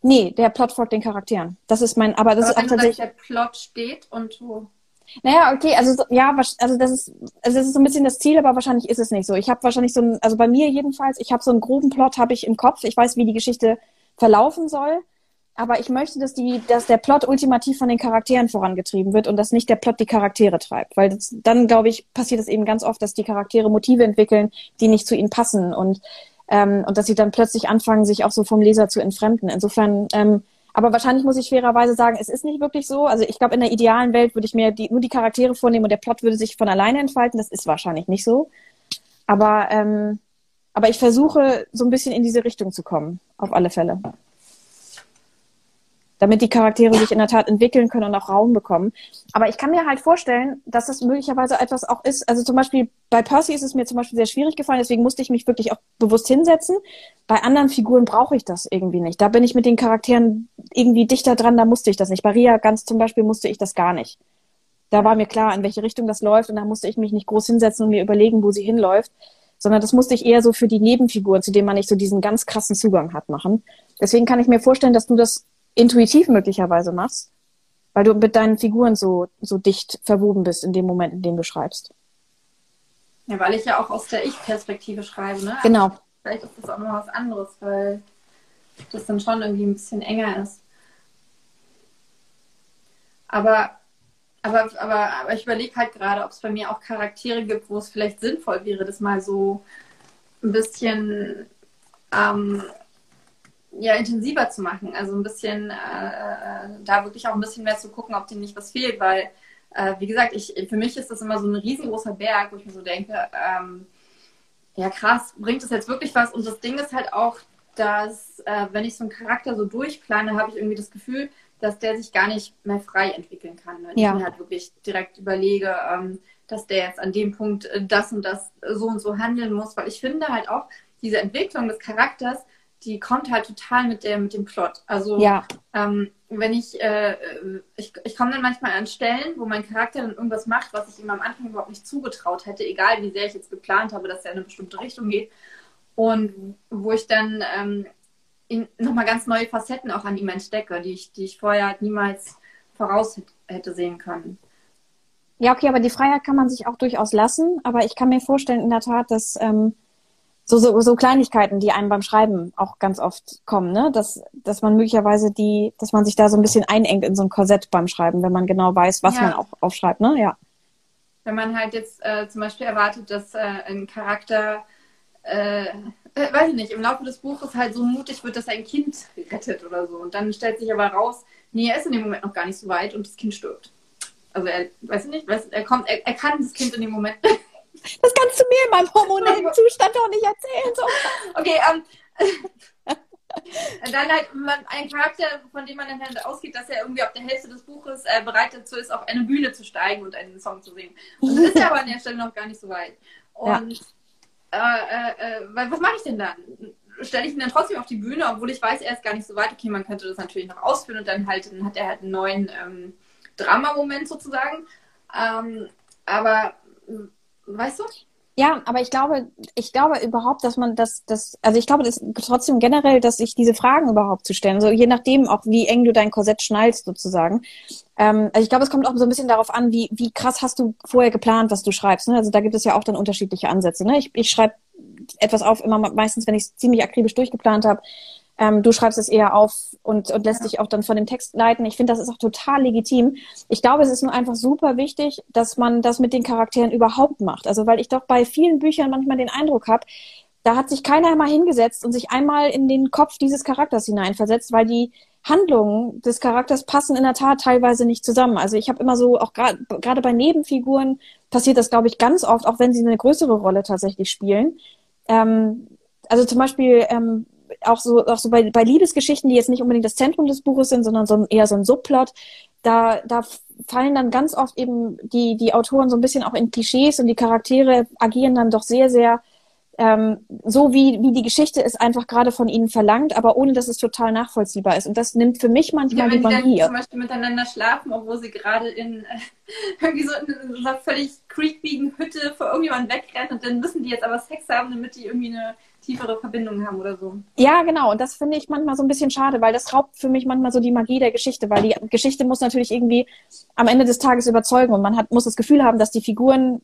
Nee, der Plot folgt den Charakteren. Das ist mein, aber das aber ist auch tatsächlich. der Plot steht und wo naja, okay, also ja, also das ist, also das ist so ein bisschen das Ziel, aber wahrscheinlich ist es nicht so. Ich habe wahrscheinlich so ein, also bei mir jedenfalls, ich habe so einen groben Plot, habe ich im Kopf. Ich weiß, wie die Geschichte verlaufen soll, aber ich möchte, dass die, dass der Plot ultimativ von den Charakteren vorangetrieben wird und dass nicht der Plot die Charaktere treibt, weil das, dann glaube ich passiert es eben ganz oft, dass die Charaktere Motive entwickeln, die nicht zu ihnen passen und ähm, und dass sie dann plötzlich anfangen, sich auch so vom Leser zu entfremden. Insofern ähm, aber wahrscheinlich muss ich fairerweise sagen, es ist nicht wirklich so. Also ich glaube, in der idealen Welt würde ich mir die, nur die Charaktere vornehmen und der Plot würde sich von alleine entfalten. Das ist wahrscheinlich nicht so. Aber, ähm, aber ich versuche so ein bisschen in diese Richtung zu kommen, auf alle Fälle damit die Charaktere sich in der Tat entwickeln können und auch Raum bekommen. Aber ich kann mir halt vorstellen, dass das möglicherweise etwas auch ist. Also zum Beispiel bei Percy ist es mir zum Beispiel sehr schwierig gefallen, deswegen musste ich mich wirklich auch bewusst hinsetzen. Bei anderen Figuren brauche ich das irgendwie nicht. Da bin ich mit den Charakteren irgendwie dichter dran, da musste ich das nicht. Bei Ria ganz zum Beispiel musste ich das gar nicht. Da war mir klar, in welche Richtung das läuft und da musste ich mich nicht groß hinsetzen und mir überlegen, wo sie hinläuft sondern das musste ich eher so für die Nebenfiguren, zu denen man nicht so diesen ganz krassen Zugang hat, machen. Deswegen kann ich mir vorstellen, dass du das intuitiv möglicherweise machst, weil du mit deinen Figuren so, so dicht verwoben bist in dem Moment, in dem du schreibst. Ja, weil ich ja auch aus der Ich-Perspektive schreibe, ne? Genau. Also vielleicht ist das auch nochmal was anderes, weil das dann schon irgendwie ein bisschen enger ist. Aber, aber, aber, aber ich überlege halt gerade, ob es bei mir auch Charaktere gibt, wo es vielleicht sinnvoll wäre, das mal so ein bisschen ähm, ja, intensiver zu machen. Also ein bisschen, äh, äh, da wirklich auch ein bisschen mehr zu gucken, ob dem nicht was fehlt, weil, äh, wie gesagt, ich, für mich ist das immer so ein riesengroßer Berg, wo ich mir so denke, ähm, ja krass, bringt das jetzt wirklich was? Und das Ding ist halt auch, dass, äh, wenn ich so einen Charakter so durchplane, habe ich irgendwie das Gefühl, dass der sich gar nicht mehr frei entwickeln kann. Wenn ja. ich mir halt wirklich direkt überlege, ähm, dass der jetzt an dem Punkt äh, das und das so und so handeln muss, weil ich finde halt auch, diese Entwicklung des Charakters die kommt halt total mit der, mit dem Plot. Also ja. ähm, wenn ich, äh, ich, ich komme dann manchmal an Stellen, wo mein Charakter dann irgendwas macht, was ich ihm am Anfang überhaupt nicht zugetraut hätte, egal wie sehr ich jetzt geplant habe, dass er in eine bestimmte Richtung geht. Und wo ich dann ähm, nochmal ganz neue Facetten auch an ihm entdecke, die ich, die ich vorher halt niemals voraus hätte sehen können. Ja, okay, aber die Freiheit kann man sich auch durchaus lassen. Aber ich kann mir vorstellen, in der Tat, dass ähm, so, so, so Kleinigkeiten, die einem beim Schreiben auch ganz oft kommen, ne? Dass, dass man möglicherweise die, dass man sich da so ein bisschen einengt in so ein Korsett beim Schreiben, wenn man genau weiß, was ja. man auch aufschreibt, ne? Ja. Wenn man halt jetzt äh, zum Beispiel erwartet, dass äh, ein Charakter, äh, äh, weiß ich nicht, im Laufe des Buches halt so mutig wird, dass er ein Kind rettet oder so. Und dann stellt sich aber raus, nee, er ist in dem Moment noch gar nicht so weit und das Kind stirbt. Also er, weiß ich nicht, weiß, er kommt, er, er kann das Kind in dem Moment Das kannst du mir in meinem hormonellen Zustand doch nicht erzählen. So. Okay, ähm, dann halt man, ein Charakter, von dem man dann halt ausgeht, dass er irgendwie auf der Hälfte des Buches äh, bereit dazu ist, auf eine Bühne zu steigen und einen Song zu singen. Und das ist ja aber an der Stelle noch gar nicht so weit. Und ja. äh, äh, äh was mache ich denn dann? Stelle ich ihn dann trotzdem auf die Bühne, obwohl ich weiß, er ist gar nicht so weit. Okay, man könnte das natürlich noch ausführen und dann halt, dann hat er halt einen neuen ähm, Drama-Moment sozusagen. Ähm, aber weißt du? Ja, aber ich glaube, ich glaube überhaupt, dass man das, das, also ich glaube, das trotzdem generell, dass sich diese Fragen überhaupt zu stellen, so je nachdem auch, wie eng du dein Korsett schnallst sozusagen. Ähm, also ich glaube, es kommt auch so ein bisschen darauf an, wie, wie krass hast du vorher geplant, was du schreibst. Ne? Also da gibt es ja auch dann unterschiedliche Ansätze. Ne? Ich, ich schreibe etwas auf, immer meistens, wenn ich es ziemlich akribisch durchgeplant habe. Ähm, du schreibst es eher auf und, und lässt ja. dich auch dann von dem Text leiten. Ich finde, das ist auch total legitim. Ich glaube, es ist nur einfach super wichtig, dass man das mit den Charakteren überhaupt macht. Also weil ich doch bei vielen Büchern manchmal den Eindruck habe, da hat sich keiner einmal hingesetzt und sich einmal in den Kopf dieses Charakters hineinversetzt, weil die Handlungen des Charakters passen in der Tat teilweise nicht zusammen. Also ich habe immer so, auch gerade bei Nebenfiguren passiert das, glaube ich, ganz oft, auch wenn sie eine größere Rolle tatsächlich spielen. Ähm, also zum Beispiel ähm, auch so, auch so bei, bei Liebesgeschichten, die jetzt nicht unbedingt das Zentrum des Buches sind, sondern so eher so ein Subplot, da, da fallen dann ganz oft eben die, die Autoren so ein bisschen auch in Klischees und die Charaktere agieren dann doch sehr, sehr ähm, so wie, wie die Geschichte es einfach gerade von ihnen verlangt, aber ohne dass es total nachvollziehbar ist. Und das nimmt für mich manchmal ja, die Magie. Wenn zum Beispiel miteinander schlafen, obwohl sie gerade in äh, irgendwie so in, in einer völlig creepigen Hütte vor irgendjemandem wegrennen und dann müssen die jetzt aber Sex haben, damit die irgendwie eine tiefere Verbindung haben oder so. Ja, genau. Und das finde ich manchmal so ein bisschen schade, weil das raubt für mich manchmal so die Magie der Geschichte, weil die Geschichte muss natürlich irgendwie am Ende des Tages überzeugen und man hat, muss das Gefühl haben, dass die Figuren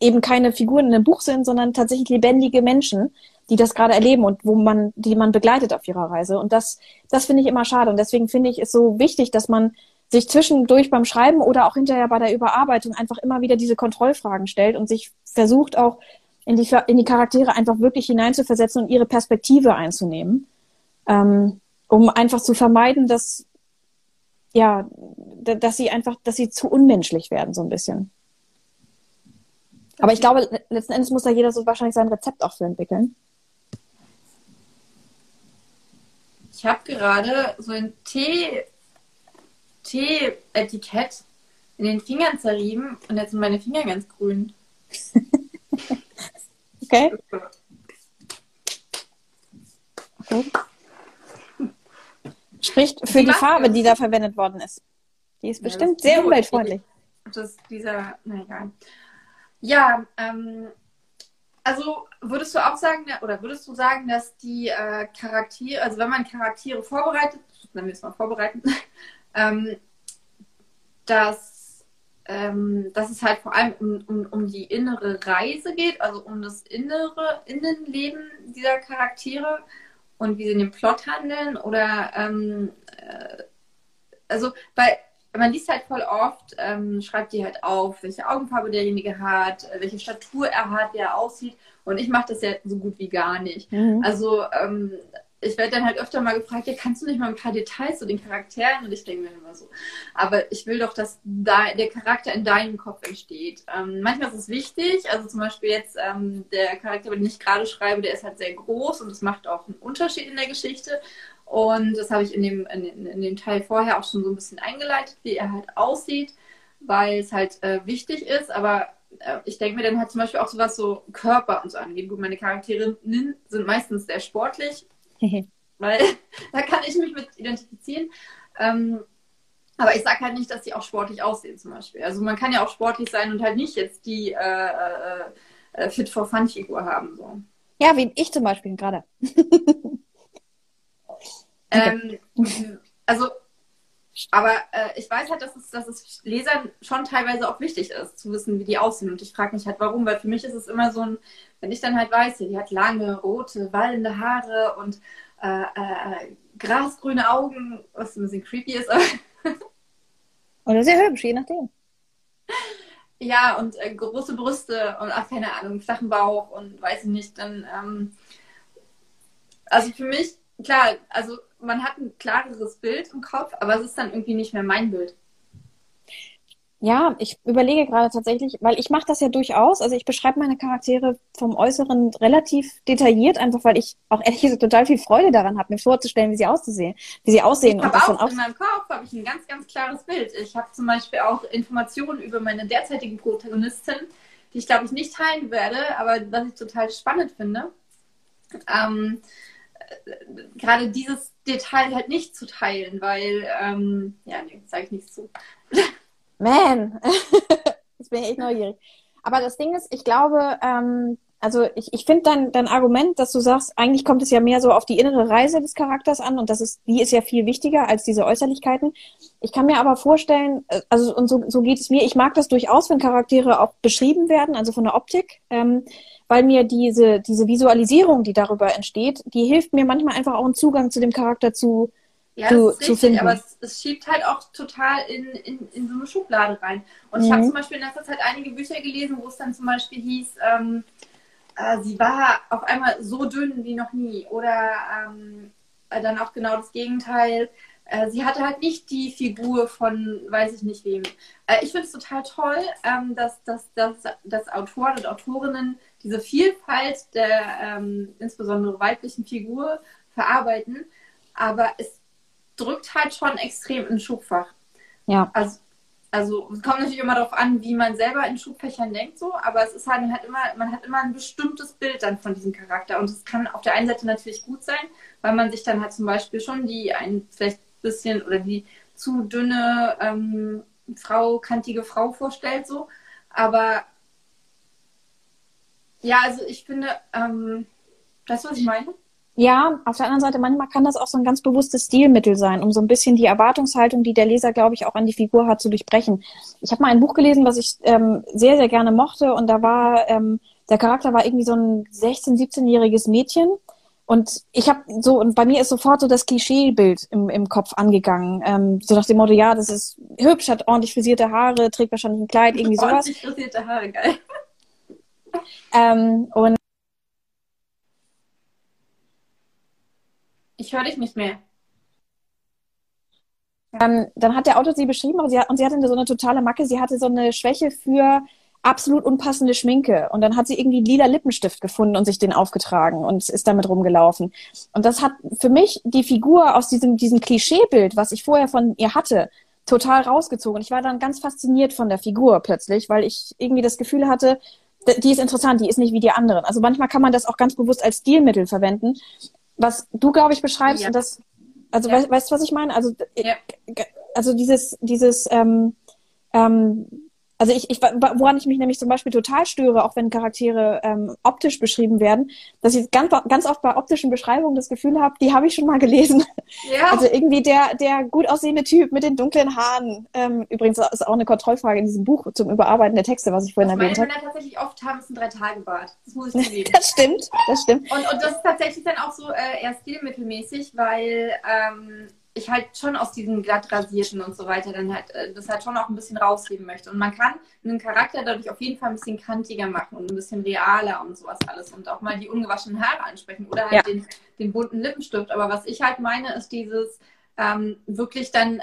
eben keine Figuren in einem Buch sind, sondern tatsächlich lebendige Menschen, die das gerade erleben und wo man, die man begleitet auf ihrer Reise. Und das, das finde ich immer schade. Und deswegen finde ich es so wichtig, dass man sich zwischendurch beim Schreiben oder auch hinterher bei der Überarbeitung einfach immer wieder diese Kontrollfragen stellt und sich versucht auch in die, in die Charaktere einfach wirklich hineinzuversetzen und ihre Perspektive einzunehmen, ähm, um einfach zu vermeiden, dass ja, dass sie einfach, dass sie zu unmenschlich werden so ein bisschen. Aber ich glaube, letzten Endes muss da jeder so wahrscheinlich sein Rezept auch für entwickeln. Ich habe gerade so ein Tee, Tee-Etikett in den Fingern zerrieben und jetzt sind meine Finger ganz grün. okay. okay. Spricht für die, Farbe, die da verwendet worden ist. Die ist bestimmt ja, sehr umweltfreundlich. Das, dieser, na egal. Ja, ähm, also würdest du auch sagen, oder würdest du sagen, dass die äh, Charaktere, also wenn man Charaktere vorbereitet, wenn wir es mal vorbereiten, ähm, dass, ähm, dass es halt vor allem um, um, um die innere Reise geht, also um das innere Innenleben dieser Charaktere und wie sie in dem Plot handeln oder ähm, äh, also bei man liest halt voll oft, ähm, schreibt die halt auf, welche Augenfarbe derjenige hat, äh, welche Statur er hat, wie er aussieht. Und ich mache das ja so gut wie gar nicht. Mhm. Also ähm, ich werde dann halt öfter mal gefragt, ja, kannst du nicht mal ein paar Details zu den Charakteren? Und ich denke mir immer so, aber ich will doch, dass da, der Charakter in deinem Kopf entsteht. Ähm, manchmal ist es wichtig, also zum Beispiel jetzt ähm, der Charakter, den ich gerade schreibe, der ist halt sehr groß und das macht auch einen Unterschied in der Geschichte. Und das habe ich in dem, in, in, dem Teil vorher auch schon so ein bisschen eingeleitet, wie er halt aussieht, weil es halt äh, wichtig ist. Aber äh, ich denke mir dann halt zum Beispiel auch so was so Körper und so angeht. Gut, meine Charakterinnen sind meistens sehr sportlich, weil da kann ich mich mit identifizieren. Ähm, aber ich sage halt nicht, dass die auch sportlich aussehen zum Beispiel. Also man kann ja auch sportlich sein und halt nicht jetzt die äh, äh, äh Fit for Fun Figur haben. So. Ja, wie ich zum Beispiel gerade. Ähm, also, aber äh, ich weiß halt, dass es, dass es Lesern schon teilweise auch wichtig ist, zu wissen, wie die aussehen. Und ich frage mich halt, warum, weil für mich ist es immer so ein, wenn ich dann halt weiß, die hat lange, rote, wallende Haare und äh, äh, grasgrüne Augen, was ein bisschen creepy ist. Oder sehr hübsch, je nachdem. Ja, und äh, große Brüste und ach, keine Ahnung, flachen Bauch und weiß ich nicht, dann ähm, also für mich, klar, also man hat ein klareres Bild im Kopf, aber es ist dann irgendwie nicht mehr mein Bild. Ja, ich überlege gerade tatsächlich, weil ich mache das ja durchaus. Also ich beschreibe meine Charaktere vom Äußeren relativ detailliert, einfach weil ich auch ehrlich gesagt total viel Freude daran habe, mir vorzustellen, wie sie auszusehen, wie sie aussehen. Ich habe auch, auch in meinem Kopf habe ich ein ganz, ganz klares Bild. Ich habe zum Beispiel auch Informationen über meine derzeitige Protagonistin, die ich glaube ich nicht teilen werde, aber was ich total spannend finde. Ähm, äh, gerade dieses Detail halt nicht zu teilen, weil, ähm, ja, nee, sage ich nichts zu. Man, jetzt bin ich echt neugierig. Aber das Ding ist, ich glaube, ähm, also ich, ich finde dein, dein Argument, dass du sagst, eigentlich kommt es ja mehr so auf die innere Reise des Charakters an und das ist, die ist ja viel wichtiger als diese Äußerlichkeiten. Ich kann mir aber vorstellen, äh, also und so, so geht es mir, ich mag das durchaus, wenn Charaktere auch beschrieben werden, also von der Optik, ähm, weil mir diese, diese Visualisierung, die darüber entsteht, die hilft mir manchmal einfach auch einen Zugang zu dem Charakter zu, ja, zu, das ist richtig, finden. aber es, es, schiebt halt auch total in, in, in so eine Schublade rein. Und mhm. ich habe zum Beispiel in letzter Zeit einige Bücher gelesen, wo es dann zum Beispiel hieß, ähm, äh, sie war auf einmal so dünn wie noch nie. Oder ähm, äh, dann auch genau das Gegenteil. Äh, sie hatte halt nicht die Figur von weiß ich nicht wem. Äh, ich finde es total toll, ähm, dass, dass, dass, dass Autoren und Autorinnen diese Vielfalt der ähm, insbesondere weiblichen Figur verarbeiten. Aber es drückt halt schon extrem in Schubfach. Ja. Also, also es kommt natürlich immer darauf an, wie man selber in Schubfächern denkt, so, aber es ist halt, halt immer, man hat immer ein bestimmtes Bild dann von diesem Charakter. Und es kann auf der einen Seite natürlich gut sein, weil man sich dann halt zum Beispiel schon die ein vielleicht bisschen oder die zu dünne ähm, Frau, kantige Frau vorstellt, so. Aber ja, also ich finde, ähm, du, was ich meine? Ja, auf der anderen Seite, manchmal kann das auch so ein ganz bewusstes Stilmittel sein, um so ein bisschen die Erwartungshaltung, die der Leser, glaube ich, auch an die Figur hat, zu durchbrechen. Ich habe mal ein Buch gelesen, was ich ähm, sehr, sehr gerne mochte und da war, ähm, der Charakter war irgendwie so ein 16-, 17-jähriges Mädchen und ich habe so, und bei mir ist sofort so das Klischeebild im, im Kopf angegangen. Ähm, so nach dem Motto, ja, das ist hübsch, hat ordentlich frisierte Haare, trägt wahrscheinlich ein Kleid, irgendwie sowas. Ordentlich frisierte Haare, geil. Ähm, und Ich höre dich nicht mehr. Dann, dann hat der Autor sie beschrieben, aber sie und sie hatte so eine totale Macke. Sie hatte so eine Schwäche für absolut unpassende Schminke. Und dann hat sie irgendwie lila Lippenstift gefunden und sich den aufgetragen und ist damit rumgelaufen. Und das hat für mich die Figur aus diesem, diesem Klischeebild, was ich vorher von ihr hatte, total rausgezogen. Ich war dann ganz fasziniert von der Figur plötzlich, weil ich irgendwie das Gefühl hatte, die ist interessant, die ist nicht wie die anderen. Also manchmal kann man das auch ganz bewusst als Stilmittel verwenden was du, glaube ich, beschreibst, ja. und das, also ja. weißt, weißt du, was ich meine? Also, ja. also dieses, dieses, ähm, ähm, also ich, ich, woran ich mich nämlich zum Beispiel total störe, auch wenn Charaktere ähm, optisch beschrieben werden, dass ich ganz, ganz oft bei optischen Beschreibungen das Gefühl habe, die habe ich schon mal gelesen. Ja. Also irgendwie der, der gut aussehende Typ mit den dunklen Haaren. Ähm, übrigens ist auch eine Kontrollfrage in diesem Buch zum Überarbeiten der Texte, was ich vorhin erwähnt habe. Männer tatsächlich oft haben, ist ein Drei-Tage-Bart. Das muss ich zugeben. das stimmt, das stimmt. Und, und das ist tatsächlich dann auch so äh, eher stilmittelmäßig, weil ähm, ich halt schon aus diesem glatt rasierten und so weiter dann halt äh, das halt schon auch ein bisschen rausheben möchte. Und man kann einen Charakter dadurch auf jeden Fall ein bisschen kantiger machen und ein bisschen realer und sowas alles und auch mal die ungewaschenen Haare ansprechen oder halt ja. den, den bunten Lippenstift. Aber was ich halt meine, ist dieses ähm, wirklich dann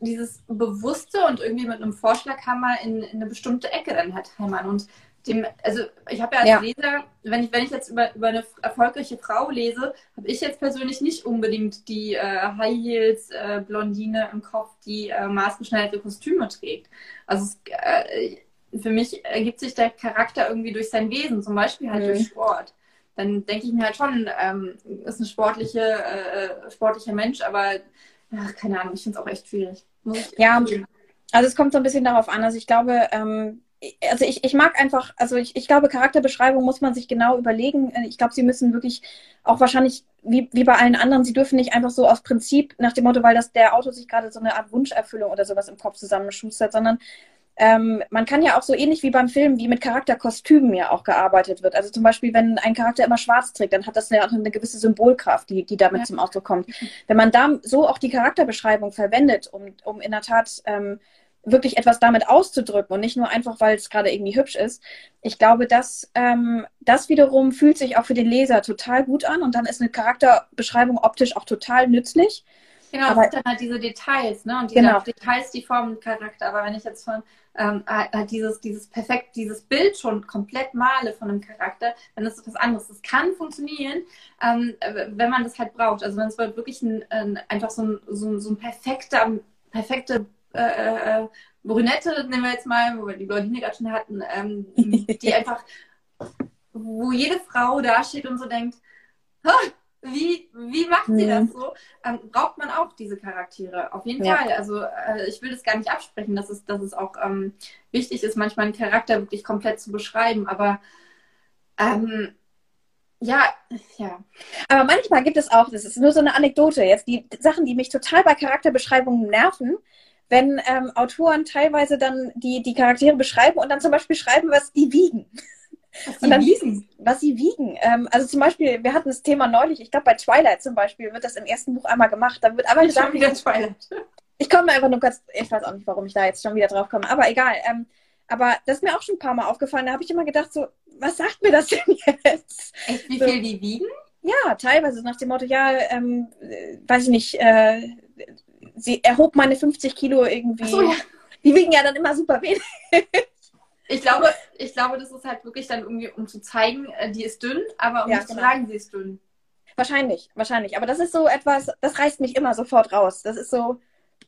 dieses Bewusste und irgendwie mit einem Vorschlaghammer in, in eine bestimmte Ecke dann halt hämmern. Und dem, also ich habe ja als ja. Leser, wenn ich, wenn ich jetzt über, über eine erfolgreiche Frau lese, habe ich jetzt persönlich nicht unbedingt die äh, High Heels äh, Blondine im Kopf, die äh, maßgeschneiderte Kostüme trägt. Also es, äh, für mich ergibt sich der Charakter irgendwie durch sein Wesen, zum Beispiel halt mhm. durch Sport. Dann denke ich mir halt schon, ähm, ist ein sportliche, äh, sportlicher Mensch, aber ach, keine Ahnung, ich finde es auch echt schwierig. ja, also es kommt so ein bisschen darauf an. Also ich glaube, ähm, also ich, ich mag einfach, also ich, ich glaube, Charakterbeschreibung muss man sich genau überlegen. Ich glaube, sie müssen wirklich auch wahrscheinlich, wie, wie bei allen anderen, sie dürfen nicht einfach so aus Prinzip nach dem Motto, weil das der Autor sich gerade so eine Art Wunscherfüllung oder sowas im Kopf zusammenschustert, sondern ähm, man kann ja auch so ähnlich wie beim Film, wie mit Charakterkostümen ja auch gearbeitet wird. Also zum Beispiel, wenn ein Charakter immer schwarz trägt, dann hat das ja auch eine gewisse Symbolkraft, die, die damit ja. zum Ausdruck kommt. Wenn man da so auch die Charakterbeschreibung verwendet, um, um in der Tat ähm, wirklich etwas damit auszudrücken und nicht nur einfach, weil es gerade irgendwie hübsch ist. Ich glaube, dass ähm, das wiederum fühlt sich auch für den Leser total gut an und dann ist eine Charakterbeschreibung optisch auch total nützlich. Genau, Aber- das sind dann halt diese Details, ne? Und diese Genau. Details, die formen Charakter. Aber wenn ich jetzt von ähm, halt dieses, dieses perfekt, dieses Bild schon komplett male von einem Charakter, dann ist das was anderes. Das kann funktionieren, ähm, äh, wenn man das halt braucht. Also wenn es wirklich ein, ein, einfach so ein, so ein, so ein perfekter, perfekte äh, äh, Brünette, nehmen wir jetzt mal, wo wir die Blondine gerade schon hatten, ähm, die einfach, wo jede Frau da steht und so denkt, "Ha, wie, wie macht sie Mhm. das so? Ähm, braucht man auch diese Charaktere, auf jeden Ja. Fall. Also äh, ich will das gar nicht absprechen, dass es, dass es auch ähm, wichtig ist, manchmal einen Charakter wirklich komplett zu beschreiben, aber ähm, ja, ja. Aber manchmal gibt es auch, das ist nur so eine Anekdote jetzt, die Sachen, die mich total bei Charakterbeschreibungen nerven, wenn ähm, Autoren teilweise dann die, die Charaktere beschreiben und dann zum Beispiel schreiben, was die wiegen. Was Und dann wiegen. was sie wiegen. Ähm, also zum Beispiel, wir hatten das Thema neulich, ich glaube bei Twilight zum Beispiel wird das im ersten Buch einmal gemacht. Da wird Schon gesagt, wieder Twilight. ich komme einfach nur kurz, ich weiß auch nicht, warum ich da jetzt schon wieder drauf komme, aber egal. Ähm, aber das ist mir auch schon ein paar Mal aufgefallen. Da habe ich immer gedacht, so, was sagt mir das denn jetzt? Echt, wie So. viel die wiegen? Ja, teilweise nach dem Motto, ja, ähm, äh, weiß ich nicht, äh, sie erhob meine 50 Kilo irgendwie. So, ja. Die wiegen ja dann immer super wenig. Ich glaube, ich glaube, das ist halt wirklich dann irgendwie, um zu zeigen, äh, die ist dünn, aber um Ja, nicht genau. zu sagen, sie ist dünn. Wahrscheinlich, wahrscheinlich. Aber das ist so etwas, das reißt mich immer sofort raus. Das ist so,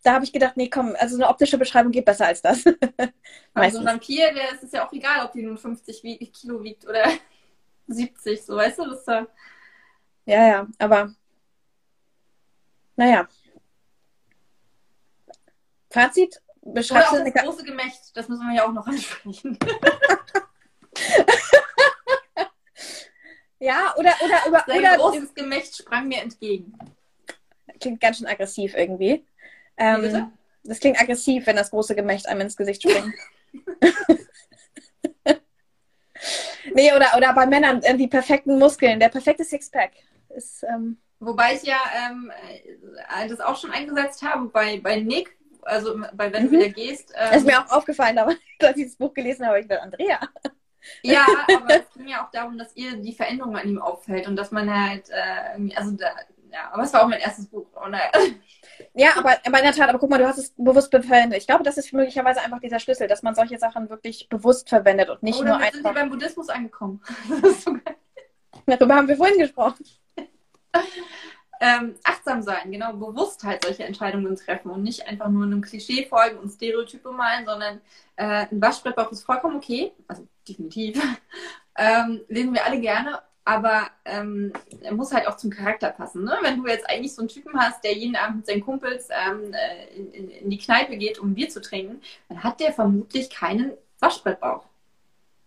da habe ich gedacht, nee, komm, also eine optische Beschreibung geht besser als das. Also ein. Vampir, der ist es ja auch egal, ob die nun 50 wie- Kilo wiegt oder 70, so weißt du, das ist da. Ja, ja, aber naja. Fazit, Oder beschreibst auch du eine das große Gemächt, das müssen wir ja auch noch ansprechen. Ja, oder, oder, über, Sein oder großes Gemächt sprang mir entgegen. klingt ganz schön aggressiv irgendwie. Ähm, das klingt aggressiv, wenn das große Gemächt einem ins Gesicht springt. nee, oder, oder bei Männern die perfekten Muskeln, der perfekte Sixpack. Ist, ähm, Wobei ich ja ähm, äh, das auch schon eingesetzt habe bei, bei Nick, also bei Wenn Mhm. du wieder gehst. Ähm, ist mir auch aufgefallen, aber als ich das Buch gelesen habe, ich gedacht, Andrea. Ja, aber es ging ja auch darum, dass ihr die Veränderung an ihm auffällt und dass man halt äh, also da, ja, aber es war auch mein erstes Buch. Und, äh, Ja, aber, aber in der Tat, aber guck mal, du hast es bewusst verwendet. Ich glaube, das ist möglicherweise einfach dieser Schlüssel, dass man solche Sachen wirklich bewusst verwendet und nicht oh, nur damit sind wir einfach. beim Buddhismus angekommen. Das ist so geil. Darüber haben wir vorhin gesprochen. Ähm, achtsam sein, genau, bewusst halt solche Entscheidungen treffen und nicht einfach nur einem Klischee folgen und Stereotype malen, sondern äh, ein Waschbrettbauch ist vollkommen okay, also definitiv, ähm, lesen wir alle gerne, aber ähm, er muss halt auch zum Charakter passen. Ne? Wenn du jetzt eigentlich so einen Typen hast, der jeden Abend mit seinen Kumpels ähm, äh, in, in, in die Kneipe geht, um Bier zu trinken, dann hat der vermutlich keinen Waschbrettbauch.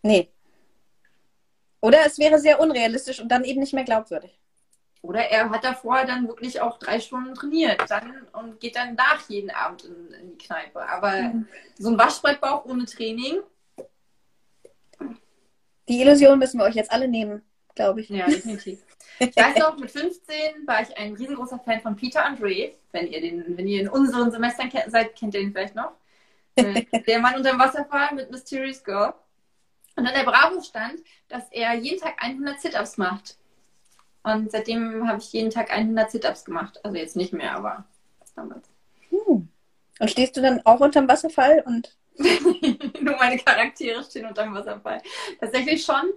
Nee. Oder es wäre sehr unrealistisch und dann eben nicht mehr glaubwürdig. Oder er hat davor dann wirklich auch drei Stunden trainiert dann, und geht dann nach jeden Abend in, in die Kneipe. Aber Mhm. so ein Waschbrettbauch ohne Training, Die Illusion müssen wir euch jetzt alle nehmen, glaube ich. ja, definitiv. Ich weiß noch, mit 15 war ich ein riesengroßer Fan von Peter Andre. Wenn ihr den, wenn ihr in unseren Semestern kennt, seid, kennt ihr den vielleicht noch. Äh, Der Mann unterm Wasserfall mit Mysterious Girl. Und an der Bravo stand, dass er jeden Tag 100 Sit-Ups macht. Und seitdem habe ich jeden Tag 100 Sit-Ups gemacht. Also jetzt nicht mehr, aber damals. Hm. Und stehst du dann auch unterm Wasserfall und Nur meine Charaktere stehen unterm Wasserfall. Tatsächlich schon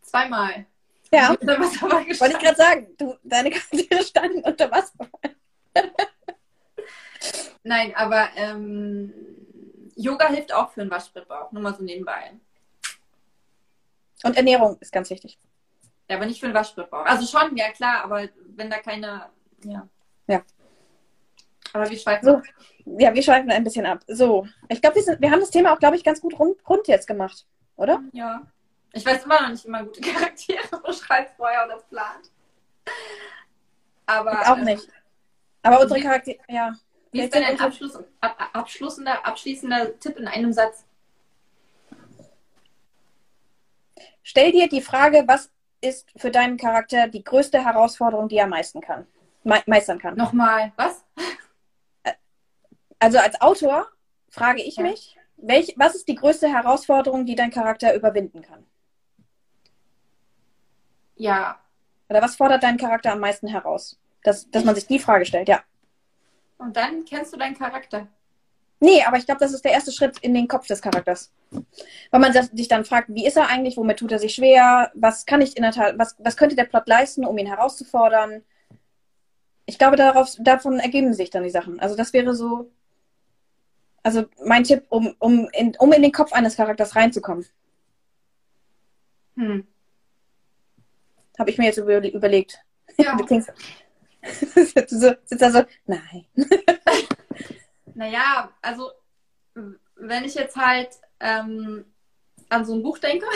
zweimal. ja, Unter Wasserfall wollte ich gerade sagen, du, deine Charaktere standen unter Wasser. Nein, aber ähm, Yoga hilft auch für einen Waschbrettbauch. Nur mal so nebenbei. Und Ernährung ist ganz wichtig. Ja, aber nicht für einen Waschbrettbauch. Also schon, ja klar, aber wenn da keine. Ja. Ja. Aber wir schweifen So. ab. Ja, wir schweifen ein bisschen ab. So, ich glaube, wir, sind- wir haben das Thema auch, glaube ich, ganz gut rund, rund jetzt gemacht, oder? Ja. Ich weiß immer noch nicht, wie man gute Charaktere beschreibt vorher oder plant. Aber Ich auch nicht. Aber unsere Charaktere, ja. Wie ist denn ein Abschluss, ab, ab- abschließender, abschließender Tipp in einem Satz? Stell dir die Frage, was ist für deinen Charakter die größte Herausforderung, die er meistern kann? Me meistern kann. Nochmal, was? Also als Autor frage ich Ja. mich, welch, was ist die größte Herausforderung, die dein Charakter überwinden kann? Ja, Oder was fordert deinen Charakter am meisten heraus? Dass, dass man sich die Frage stellt, ja. Und dann kennst du deinen Charakter. Nee, aber ich glaube, das ist der erste Schritt in den Kopf des Charakters. Weil man sich dann fragt, wie ist er eigentlich, womit tut er sich schwer, was kann ich in der Tat, was, was könnte der Plot leisten, um ihn herauszufordern. Ich glaube, darauf, davon ergeben sich dann die Sachen. Also das wäre so, also mein Tipp, um, um, in, um in den Kopf eines Charakters reinzukommen. Hm. Habe ich mir jetzt über, überlegt. Ja. du sitzt da so, nein. naja, also wenn ich jetzt halt ähm, an so ein Buch denke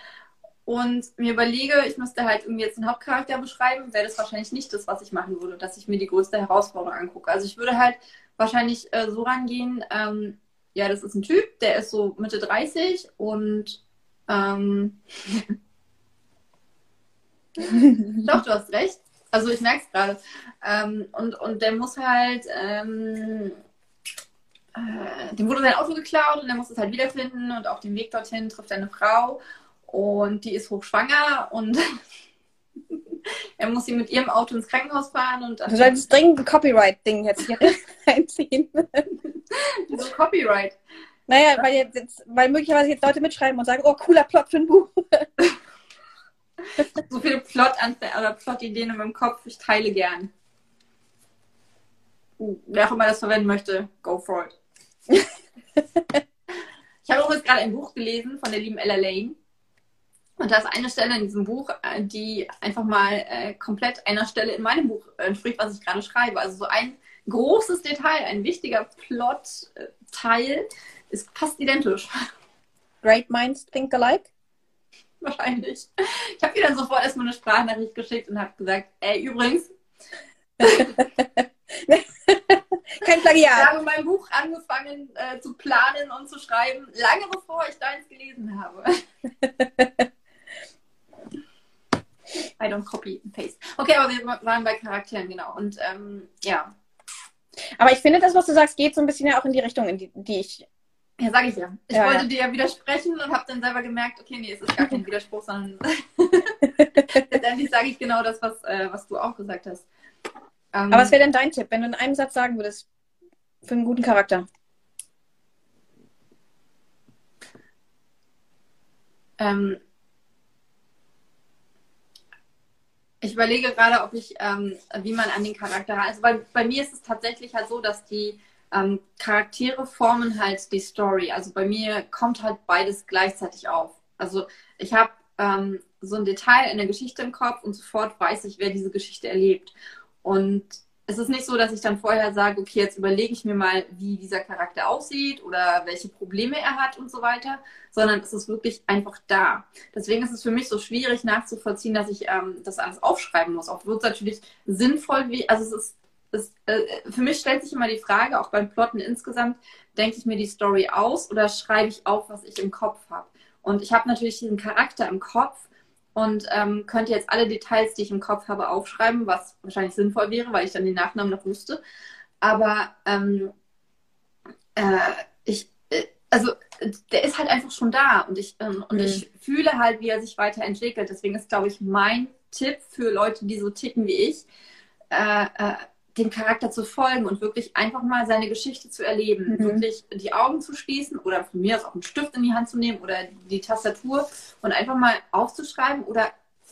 und mir überlege, ich müsste halt irgendwie jetzt einen Hauptcharakter beschreiben, wäre das wahrscheinlich nicht das, was ich machen würde, dass ich mir die größte Herausforderung angucke. Also ich würde halt wahrscheinlich äh, so rangehen, ähm, ja, das ist ein Typ, der ist so Mitte 30 und ähm, doch, du hast recht. Also ich merke es gerade. Ähm, und, und der muss halt, ähm, äh, dem wurde sein Auto geklaut und er muss es halt wiederfinden und auf dem Weg dorthin trifft er eine Frau und die ist hochschwanger und er muss sie mit ihrem Auto ins Krankenhaus fahren und Du solltest dringend ein Copyright-Ding jetzt hier reinziehen. Wieso Copyright? Naja, weil, jetzt, weil möglicherweise jetzt Leute mitschreiben und sagen, oh, cooler Plot für ein Buch. so viele Plot oder Plot-Ideen in meinem Kopf, ich teile gern. Uh, wer auch immer das verwenden möchte, go for it. Ich habe auch jetzt gerade ein Buch gelesen von der lieben Ella Lane. Und da ist eine Stelle in diesem Buch, äh, die einfach mal äh, komplett einer Stelle in meinem Buch entspricht, was ich gerade schreibe. Also so ein großes Detail, ein wichtiger Plot-Teil ist fast identisch. Great minds think alike? Wahrscheinlich. Ich habe ihr dann sofort erstmal eine Sprachnachricht geschickt und habe gesagt, ey, übrigens. Kein Plagiat. Ich habe mein Buch angefangen äh, zu planen und zu schreiben, lange bevor ich deins gelesen habe. I don't copy and paste. Okay, aber wir waren bei Charakteren, genau. Und ähm, ja. Aber ich finde, das, was du sagst, geht so ein bisschen ja auch in die Richtung, in die, die ich. Ja, sage ich ja. Ich ja, wollte ja. dir ja widersprechen und habe dann selber gemerkt, okay, nee, es ist gar kein Widerspruch, sondern letztendlich sage ich genau das, was, äh, was du auch gesagt hast. Ähm, Aber was wäre denn dein Tipp, wenn du in einem Satz sagen würdest, für einen guten Charakter? Ähm, Ich überlege gerade, ob ich, ähm, wie man an den Charakter ran. Also bei, bei mir ist es tatsächlich halt so, dass die ähm, Charaktere formen halt die Story. Also bei mir kommt halt beides gleichzeitig auf. Also ich habe ähm, so ein Detail in der Geschichte im Kopf und sofort weiß ich, wer diese Geschichte erlebt. Und es ist nicht so, dass ich dann vorher sage, okay, jetzt überlege ich mir mal, wie dieser Charakter aussieht oder welche Probleme er hat und so weiter, sondern es ist wirklich einfach da. Deswegen ist es für mich so schwierig nachzuvollziehen, dass ich ähm, das alles aufschreiben muss. Auch wird es natürlich sinnvoll, wie, also es ist, es, äh, für mich stellt sich immer die Frage, auch beim Plotten insgesamt, denke ich mir die Story aus oder schreibe ich auf, was ich im Kopf habe? Und ich habe natürlich diesen Charakter im Kopf und ähm, könnte jetzt alle Details, die ich im Kopf habe, aufschreiben, was wahrscheinlich sinnvoll wäre, weil ich dann den Nachnamen noch wüsste. Aber ähm, äh, ich, äh, also der ist halt einfach schon da und ich, ähm, und mhm. ich fühle halt, wie er sich weiterentwickelt. Deswegen ist, glaube ich, mein Tipp für Leute, die so ticken wie ich, äh, äh dem Charakter zu folgen und wirklich einfach mal seine Geschichte zu erleben. Mhm. Wirklich die Augen zu schließen oder von mir aus auch einen Stift in die Hand zu nehmen oder die Tastatur und einfach mal aufzuschreiben oder,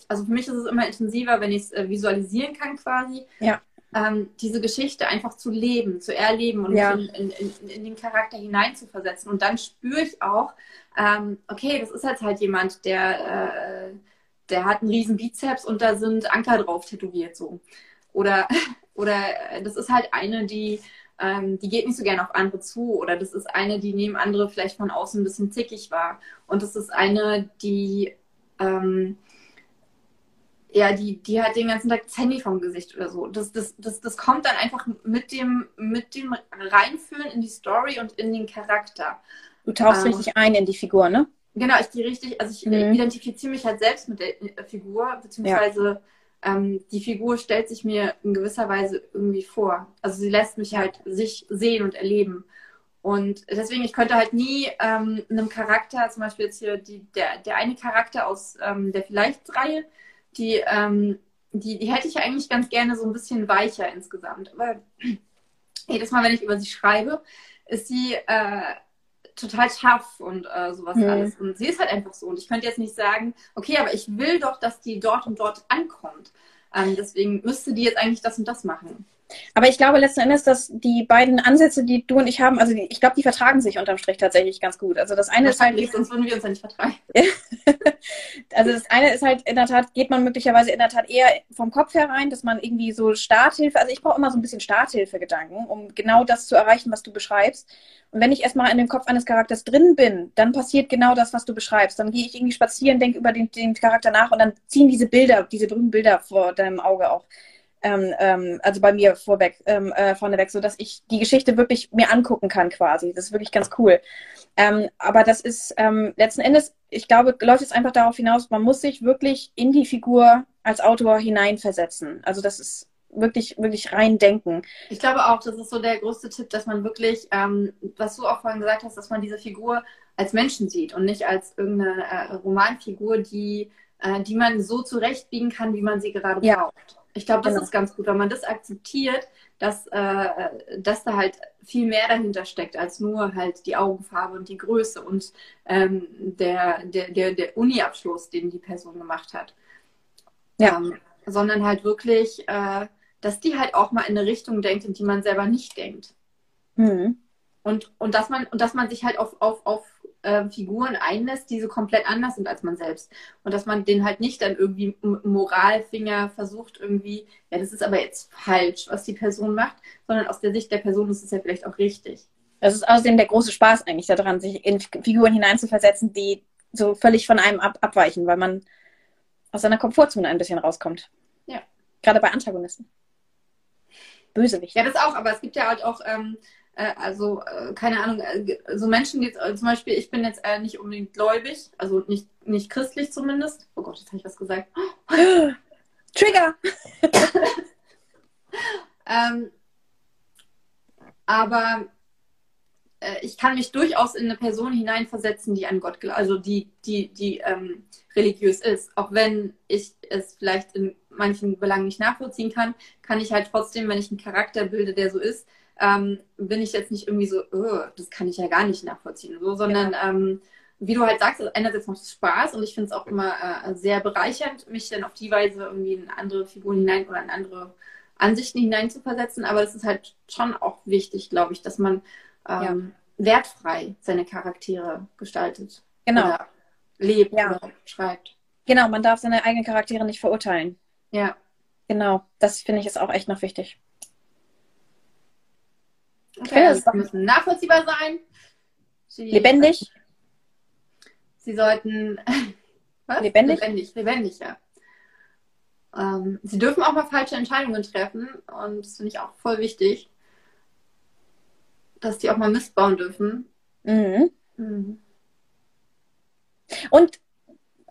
also für mich ist es immer intensiver, wenn ich es äh, visualisieren kann quasi. Ja. Ähm, diese Geschichte einfach zu leben, zu erleben und ja. in, in, in, in, den Charakter hineinzuversetzen. Und dann spüre ich auch, ähm, okay, das ist jetzt halt jemand, der, äh, der hat einen riesen Bizeps und da sind Anker drauf tätowiert so. Oder oder äh, das ist halt eine, die, ähm, die geht nicht so gerne auf andere zu. Oder das ist eine, die neben andere vielleicht von außen ein bisschen zickig war. Und das ist eine, die, ähm, ja, die, die hat den ganzen Tag das Handy vom Gesicht oder so. Das, das, das, das kommt dann einfach mit dem, mit dem Reinfühlen in die Story und in den Charakter. Du tauchst ähm, richtig ein in die Figur, ne? Genau, ich gehe richtig, also ich mhm. identifiziere mich halt selbst mit der äh, Figur, beziehungsweise ja ähm, die Figur stellt sich mir in gewisser Weise irgendwie vor. Also sie lässt mich halt sich sehen und erleben. Und deswegen, ich könnte halt nie ähm, einem Charakter, zum Beispiel jetzt hier die, der, der eine Charakter aus ähm, der Vielleicht-Reihe, die, ähm, die, die hätte ich eigentlich ganz gerne so ein bisschen weicher insgesamt. Aber jedes Mal, wenn ich über sie schreibe, ist sie äh, total tough und äh, sowas mhm. alles. Und sie ist halt einfach so. Und ich könnte jetzt nicht sagen, okay, aber ich will doch, dass die dort und dort ankommt. Ähm, deswegen müsste die jetzt eigentlich das und das machen. Aber ich glaube letzten Endes, dass die beiden Ansätze, die du und ich haben, also die, ich glaube, die vertragen sich unterm Strich tatsächlich ganz gut. Also das eine ist halt. Nicht, sonst würden wir uns ja nicht vertragen. also das eine ist halt in der Tat, geht man möglicherweise in der Tat eher vom Kopf herein, dass man irgendwie so Starthilfe, also ich brauche immer so ein bisschen Starthilfe-Gedanken, um genau das zu erreichen, was du beschreibst. Und wenn ich erstmal in dem Kopf eines Charakters drin bin, dann passiert genau das, was du beschreibst. Dann gehe ich irgendwie spazieren, denke über den, den Charakter nach und dann ziehen diese Bilder, diese berühmten Bilder vor deinem Auge auch ähm, ähm, also bei mir vorweg, ähm, äh, vorneweg, so dass ich die Geschichte wirklich mir angucken kann quasi. Das ist wirklich ganz cool. Ähm, aber das ist ähm, letzten Endes, ich glaube, läuft es einfach darauf hinaus, man muss sich wirklich in die Figur als Autor hineinversetzen. Also das ist wirklich, wirklich rein denken. Ich glaube auch, das ist so der größte Tipp, dass man wirklich, ähm, was du auch vorhin gesagt hast, dass man diese Figur als Menschen sieht und nicht als irgendeine äh, Romanfigur, die, äh, die man so zurechtbiegen kann, wie man sie gerade ja. braucht. Ich glaube, das genau. ist ganz gut, wenn man das akzeptiert, dass, äh, dass da halt viel mehr dahinter steckt als nur halt die Augenfarbe und die Größe und ähm, der, der, der, der Uni-Abschluss, den die Person gemacht hat. Ja. Ähm, sondern halt wirklich, äh, dass die halt auch mal in eine Richtung denkt, in die man selber nicht denkt. Mhm. Und, und, dass man, und dass man sich halt auf, auf, auf äh, Figuren einlässt, die so komplett anders sind als man selbst. Und dass man den halt nicht dann irgendwie Moralfinger versucht irgendwie, ja, das ist aber jetzt falsch, was die Person macht, sondern aus der Sicht der Person ist es ja vielleicht auch richtig. Das ist außerdem der große Spaß eigentlich daran, sich in Figuren hineinzuversetzen, die so völlig von einem ab abweichen, weil man aus seiner Komfortzone ein bisschen rauskommt. Ja. Gerade bei Antagonisten. Bösewicht. Ja, das auch, aber es gibt ja halt auch ähm, äh, also äh, keine Ahnung, äh, so Menschen, die zum Beispiel, ich bin jetzt nicht unbedingt gläubig, also nicht, nicht christlich zumindest. Oh Gott, jetzt habe ich was gesagt. Trigger! ähm, aber ich kann mich durchaus in eine Person hineinversetzen, die an Gott glaubt, also die, die, die ähm, religiös ist. Auch wenn ich es vielleicht in manchen Belangen nicht nachvollziehen kann, kann ich halt trotzdem, wenn ich einen Charakter bilde, der so ist, ähm, bin ich jetzt nicht irgendwie so, oh, das kann ich ja gar nicht nachvollziehen, so, sondern ja. ähm, wie du halt sagst, einerseits macht es Spaß und ich finde es auch immer äh, sehr bereichernd, mich dann auf die Weise irgendwie in andere Figuren hinein oder in andere Ansichten hinein zu versetzen. Aber es ist halt schon auch wichtig, glaube ich, dass man ähm, ja. wertfrei seine Charaktere gestaltet. Genau. Oder lebt ja. oder schreibt. Genau, man darf seine eigenen Charaktere nicht verurteilen. Ja. Genau, das finde ich ist auch echt noch wichtig. Okay, also sie müssen nachvollziehbar sein. Sie, lebendig. Sie sollten. Was? Lebendig? Lebendig, lebendig, ja. Ähm, sie dürfen auch mal falsche Entscheidungen treffen und das finde ich auch voll wichtig, dass die auch mal Mist bauen dürfen. Mhm. Mhm. Und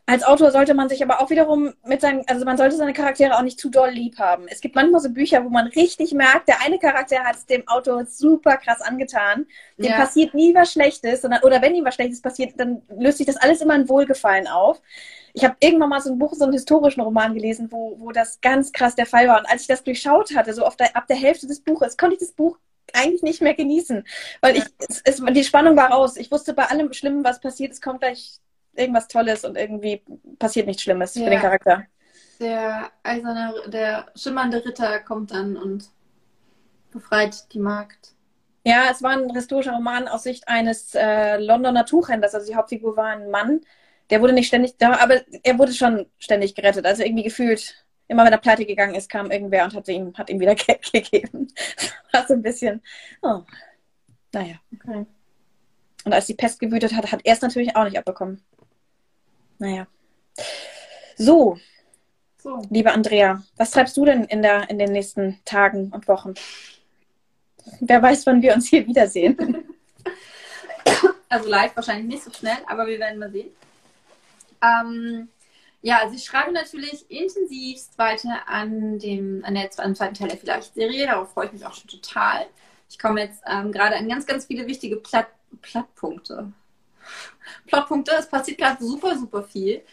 als Autor sollte man sich aber auch wiederum mit seinen, also man sollte seine Charaktere auch nicht zu doll lieb haben. Es gibt manchmal so Bücher, wo man richtig merkt, der eine Charakter hat es dem Autor super krass angetan. Dem ja. passiert nie was Schlechtes, sondern, oder wenn ihm was Schlechtes passiert, dann löst sich das alles immer in Wohlgefallen auf. Ich habe irgendwann mal so ein Buch, so einen historischen Roman gelesen, wo, wo das ganz krass der Fall war. Und als ich das durchschaut hatte, so auf der, ab der Hälfte des Buches, konnte ich das Buch eigentlich nicht mehr genießen, weil ich, es, es, die Spannung war raus. Ich wusste bei allem Schlimmen, was passiert, es kommt gleich irgendwas Tolles und irgendwie passiert nichts Schlimmes ja. für den Charakter. Der eiserne, der schimmernde Ritter kommt dann und befreit die Magd. Ja, es war ein historischer Roman aus Sicht eines äh, Londoner Tuchhändlers. Also die Hauptfigur war ein Mann. Der wurde nicht ständig da, aber er wurde schon ständig gerettet. Also irgendwie gefühlt, immer wenn er pleite gegangen ist, kam irgendwer und hat ihm, hat ihm wieder Geld gegeben. war so ein bisschen, oh, naja. Okay. Und als die Pest gewütet hat, hat er es natürlich auch nicht abbekommen. Naja. So, so, liebe Andrea, was treibst du denn in, der, in den nächsten Tagen und Wochen? Wer weiß, wann wir uns hier wiedersehen. Also live wahrscheinlich nicht so schnell, aber wir werden mal sehen. Ähm, ja, also ich schreibe natürlich intensivst weiter an dem, an der, zweiten Teil der Vielleicht-Serie. Darauf freue ich mich auch schon total. Ich komme jetzt ähm, gerade an ganz, ganz viele wichtige Platt, Plattpunkte. Plotpunkte. Es passiert gerade super, super viel.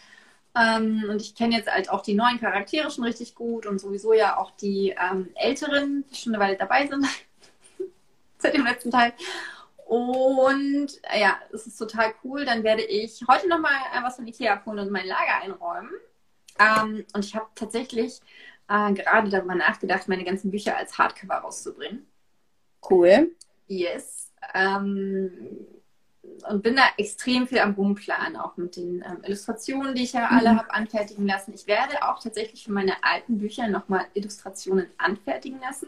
Ähm, und ich kenne jetzt halt auch die neuen Charaktere schon richtig gut und sowieso ja auch die ähm, älteren, die schon eine Weile dabei sind. seit dem letzten Teil. Und äh, ja, es ist total cool. Dann werde ich heute nochmal äh, was von Ikea abholen und mein Lager einräumen. Ähm, und ich habe tatsächlich äh, gerade darüber nachgedacht, meine ganzen Bücher als Hardcover rauszubringen. Cool. Yes. Ähm, und bin da extrem viel am Rumplanen, auch mit den ähm, Illustrationen, die ich ja alle mhm. habe anfertigen lassen. Ich werde auch tatsächlich für meine alten Bücher nochmal Illustrationen anfertigen lassen,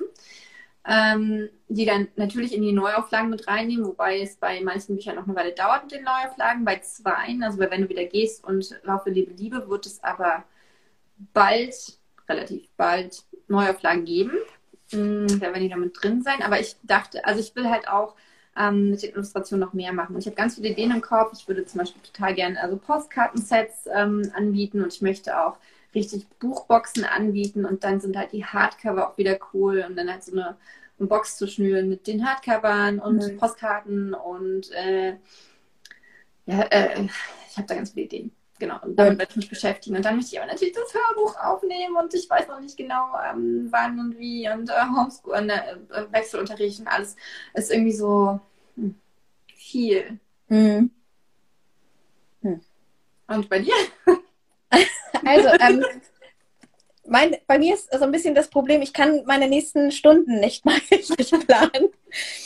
ähm, die dann natürlich in die Neuauflagen mit reinnehmen, wobei es bei manchen Büchern noch eine Weile dauert mit den Neuauflagen. Bei zwei, also bei Wenn du wieder gehst und Laufe, Liebe, Liebe, wird es aber bald, relativ bald, Neuauflagen geben. Da werden die damit drin sein. Aber ich dachte, also ich will halt auch ähm, mit den Illustrationen noch mehr machen. Und ich habe ganz viele Ideen im Kopf. Ich würde zum Beispiel total gerne also Postkartensets ähm, anbieten und ich möchte auch richtig Buchboxen anbieten und dann sind halt die Hardcover auch wieder cool und dann halt so eine, eine Box zu schnüren mit den Hardcovern und mhm. Postkarten und äh, ja, äh, ich habe da ganz viele Ideen. Genau, und damit werde ich mich beschäftigen. Und dann möchte ich aber natürlich das Hörbuch aufnehmen und ich weiß noch nicht genau, ähm, wann und wie und äh, Homeschool, äh, äh, Wechselunterricht und alles ist irgendwie so hm, viel. Mhm. Hm. Und bei dir? Also, ähm, mein, bei mir ist so ein bisschen das Problem, ich kann meine nächsten Stunden nicht mal richtig planen.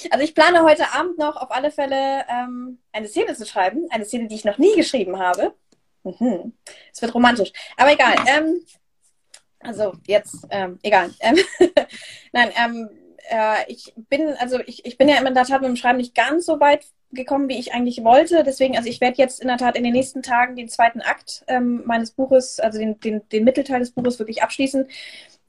Also ich plane heute Abend noch auf alle Fälle ähm, eine Szene zu schreiben, eine Szene, die ich noch nie geschrieben habe. Mhm. Es wird romantisch. Aber egal. Ähm, also jetzt, ähm, egal. Ähm, Nein, ähm, äh, ich bin, also ich, ich bin ja in der Tat mit dem Schreiben nicht ganz so weit gekommen, wie ich eigentlich wollte. Deswegen, also ich werde jetzt in der Tat in den nächsten Tagen den zweiten Akt ähm, meines Buches, also den, den, den Mittelteil des Buches wirklich abschließen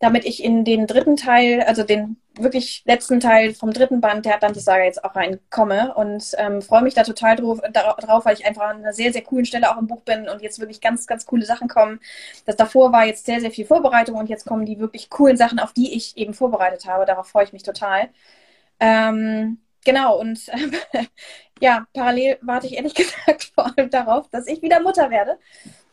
damit ich in den dritten Teil, also den wirklich letzten Teil vom dritten Band der Atlantis-Saga jetzt auch reinkomme und ähm, freue mich da total drauf, drauf, weil ich einfach an einer sehr, sehr coolen Stelle auch im Buch bin und jetzt wirklich ganz, ganz coole Sachen kommen. Das davor war jetzt sehr, sehr viel Vorbereitung und jetzt kommen die wirklich coolen Sachen, auf die ich eben vorbereitet habe. Darauf freue ich mich total. Ähm, genau, und äh, ja, parallel warte ich ehrlich gesagt vor allem darauf, dass ich wieder Mutter werde.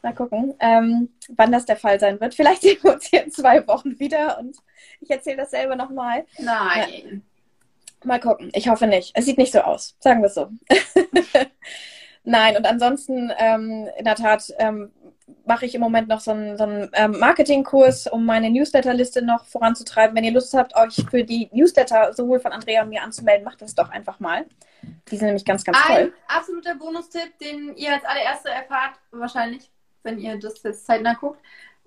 Mal gucken, ähm, wann das der Fall sein wird. Vielleicht sehen wir uns hier in zwei Wochen wieder und ich erzähle dasselbe nochmal. Nein. Ja. Mal gucken. Ich hoffe nicht. Es sieht nicht so aus. Sagen wir es so. Nein, und ansonsten, ähm, in der Tat, ähm, mache ich im Moment noch so einen, so einen ähm, Marketingkurs, um meine Newsletterliste noch voranzutreiben. Wenn ihr Lust habt, euch für die Newsletter sowohl von Andrea und mir anzumelden, macht das doch einfach mal. Die sind nämlich ganz, ganz Ein toll. Ein absoluter Bonustipp, den ihr als allererste erfahrt, wahrscheinlich wenn ihr das jetzt zeitnah guckt.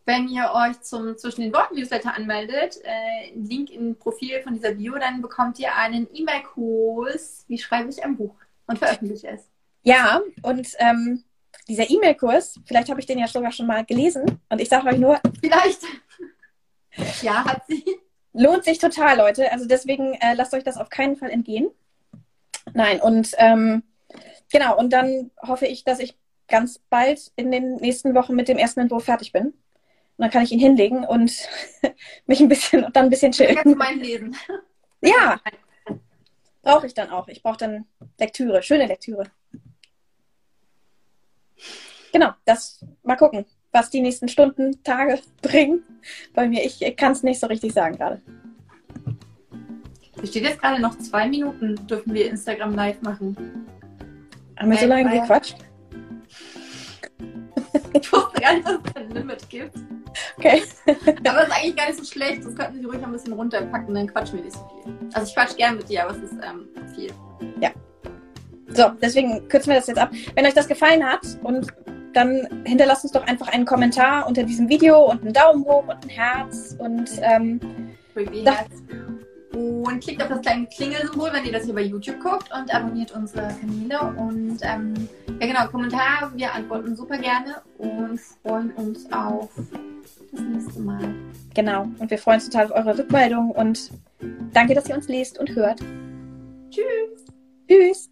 Wenn ihr euch zum Zwischen den Worten Newsletter anmeldet, äh, Link im Profil von dieser Bio, dann bekommt ihr einen E-Mail-Kurs, wie schreibe ich ein Buch und veröffentliche es. Ja, und ähm, dieser E-Mail-Kurs, vielleicht habe ich den ja sogar schon mal gelesen und ich sage euch nur. Vielleicht. ja, hat sie. Lohnt sich total, Leute. Also deswegen äh, lasst euch das auf keinen Fall entgehen. Nein, und ähm, genau, und dann hoffe ich, dass ich ganz bald in den nächsten Wochen mit dem ersten Entwurf fertig bin. Und dann kann ich ihn hinlegen und mich ein bisschen und dann ein bisschen chillen. Du meinen lesen? Ja. Brauche ich dann auch. Ich brauche dann Lektüre, schöne Lektüre. Genau, das mal gucken, was die nächsten Stunden, Tage bringen bei mir. Ich kann es nicht so richtig sagen gerade. Hier steht jetzt gerade noch zwei Minuten, dürfen wir Instagram live machen. Haben wir so lange gequatscht? Ich wusste gar nicht, dass es ein Limit gibt. Okay. aber es ist eigentlich gar nicht so schlecht. Das könnten Sie ruhig ein bisschen runterpacken, dann quatschen wir nicht so viel. Also ich quatsch gern mit dir, aber es ist ähm, viel. Ja. So, deswegen kürzen wir das jetzt ab. Wenn euch das gefallen hat und dann hinterlasst uns doch einfach einen Kommentar unter diesem Video und einen Daumen hoch und ein Herz und ähm. Und klickt auf das kleine Klingelsymbol, wenn ihr das hier bei YouTube guckt und abonniert unsere Kanäle. Und ähm, ja genau, Kommentare, wir antworten super gerne und freuen uns auf das nächste Mal. Genau, und wir freuen uns total auf eure Rückmeldung und danke, dass ihr uns lest und hört. Tschüss. Tschüss.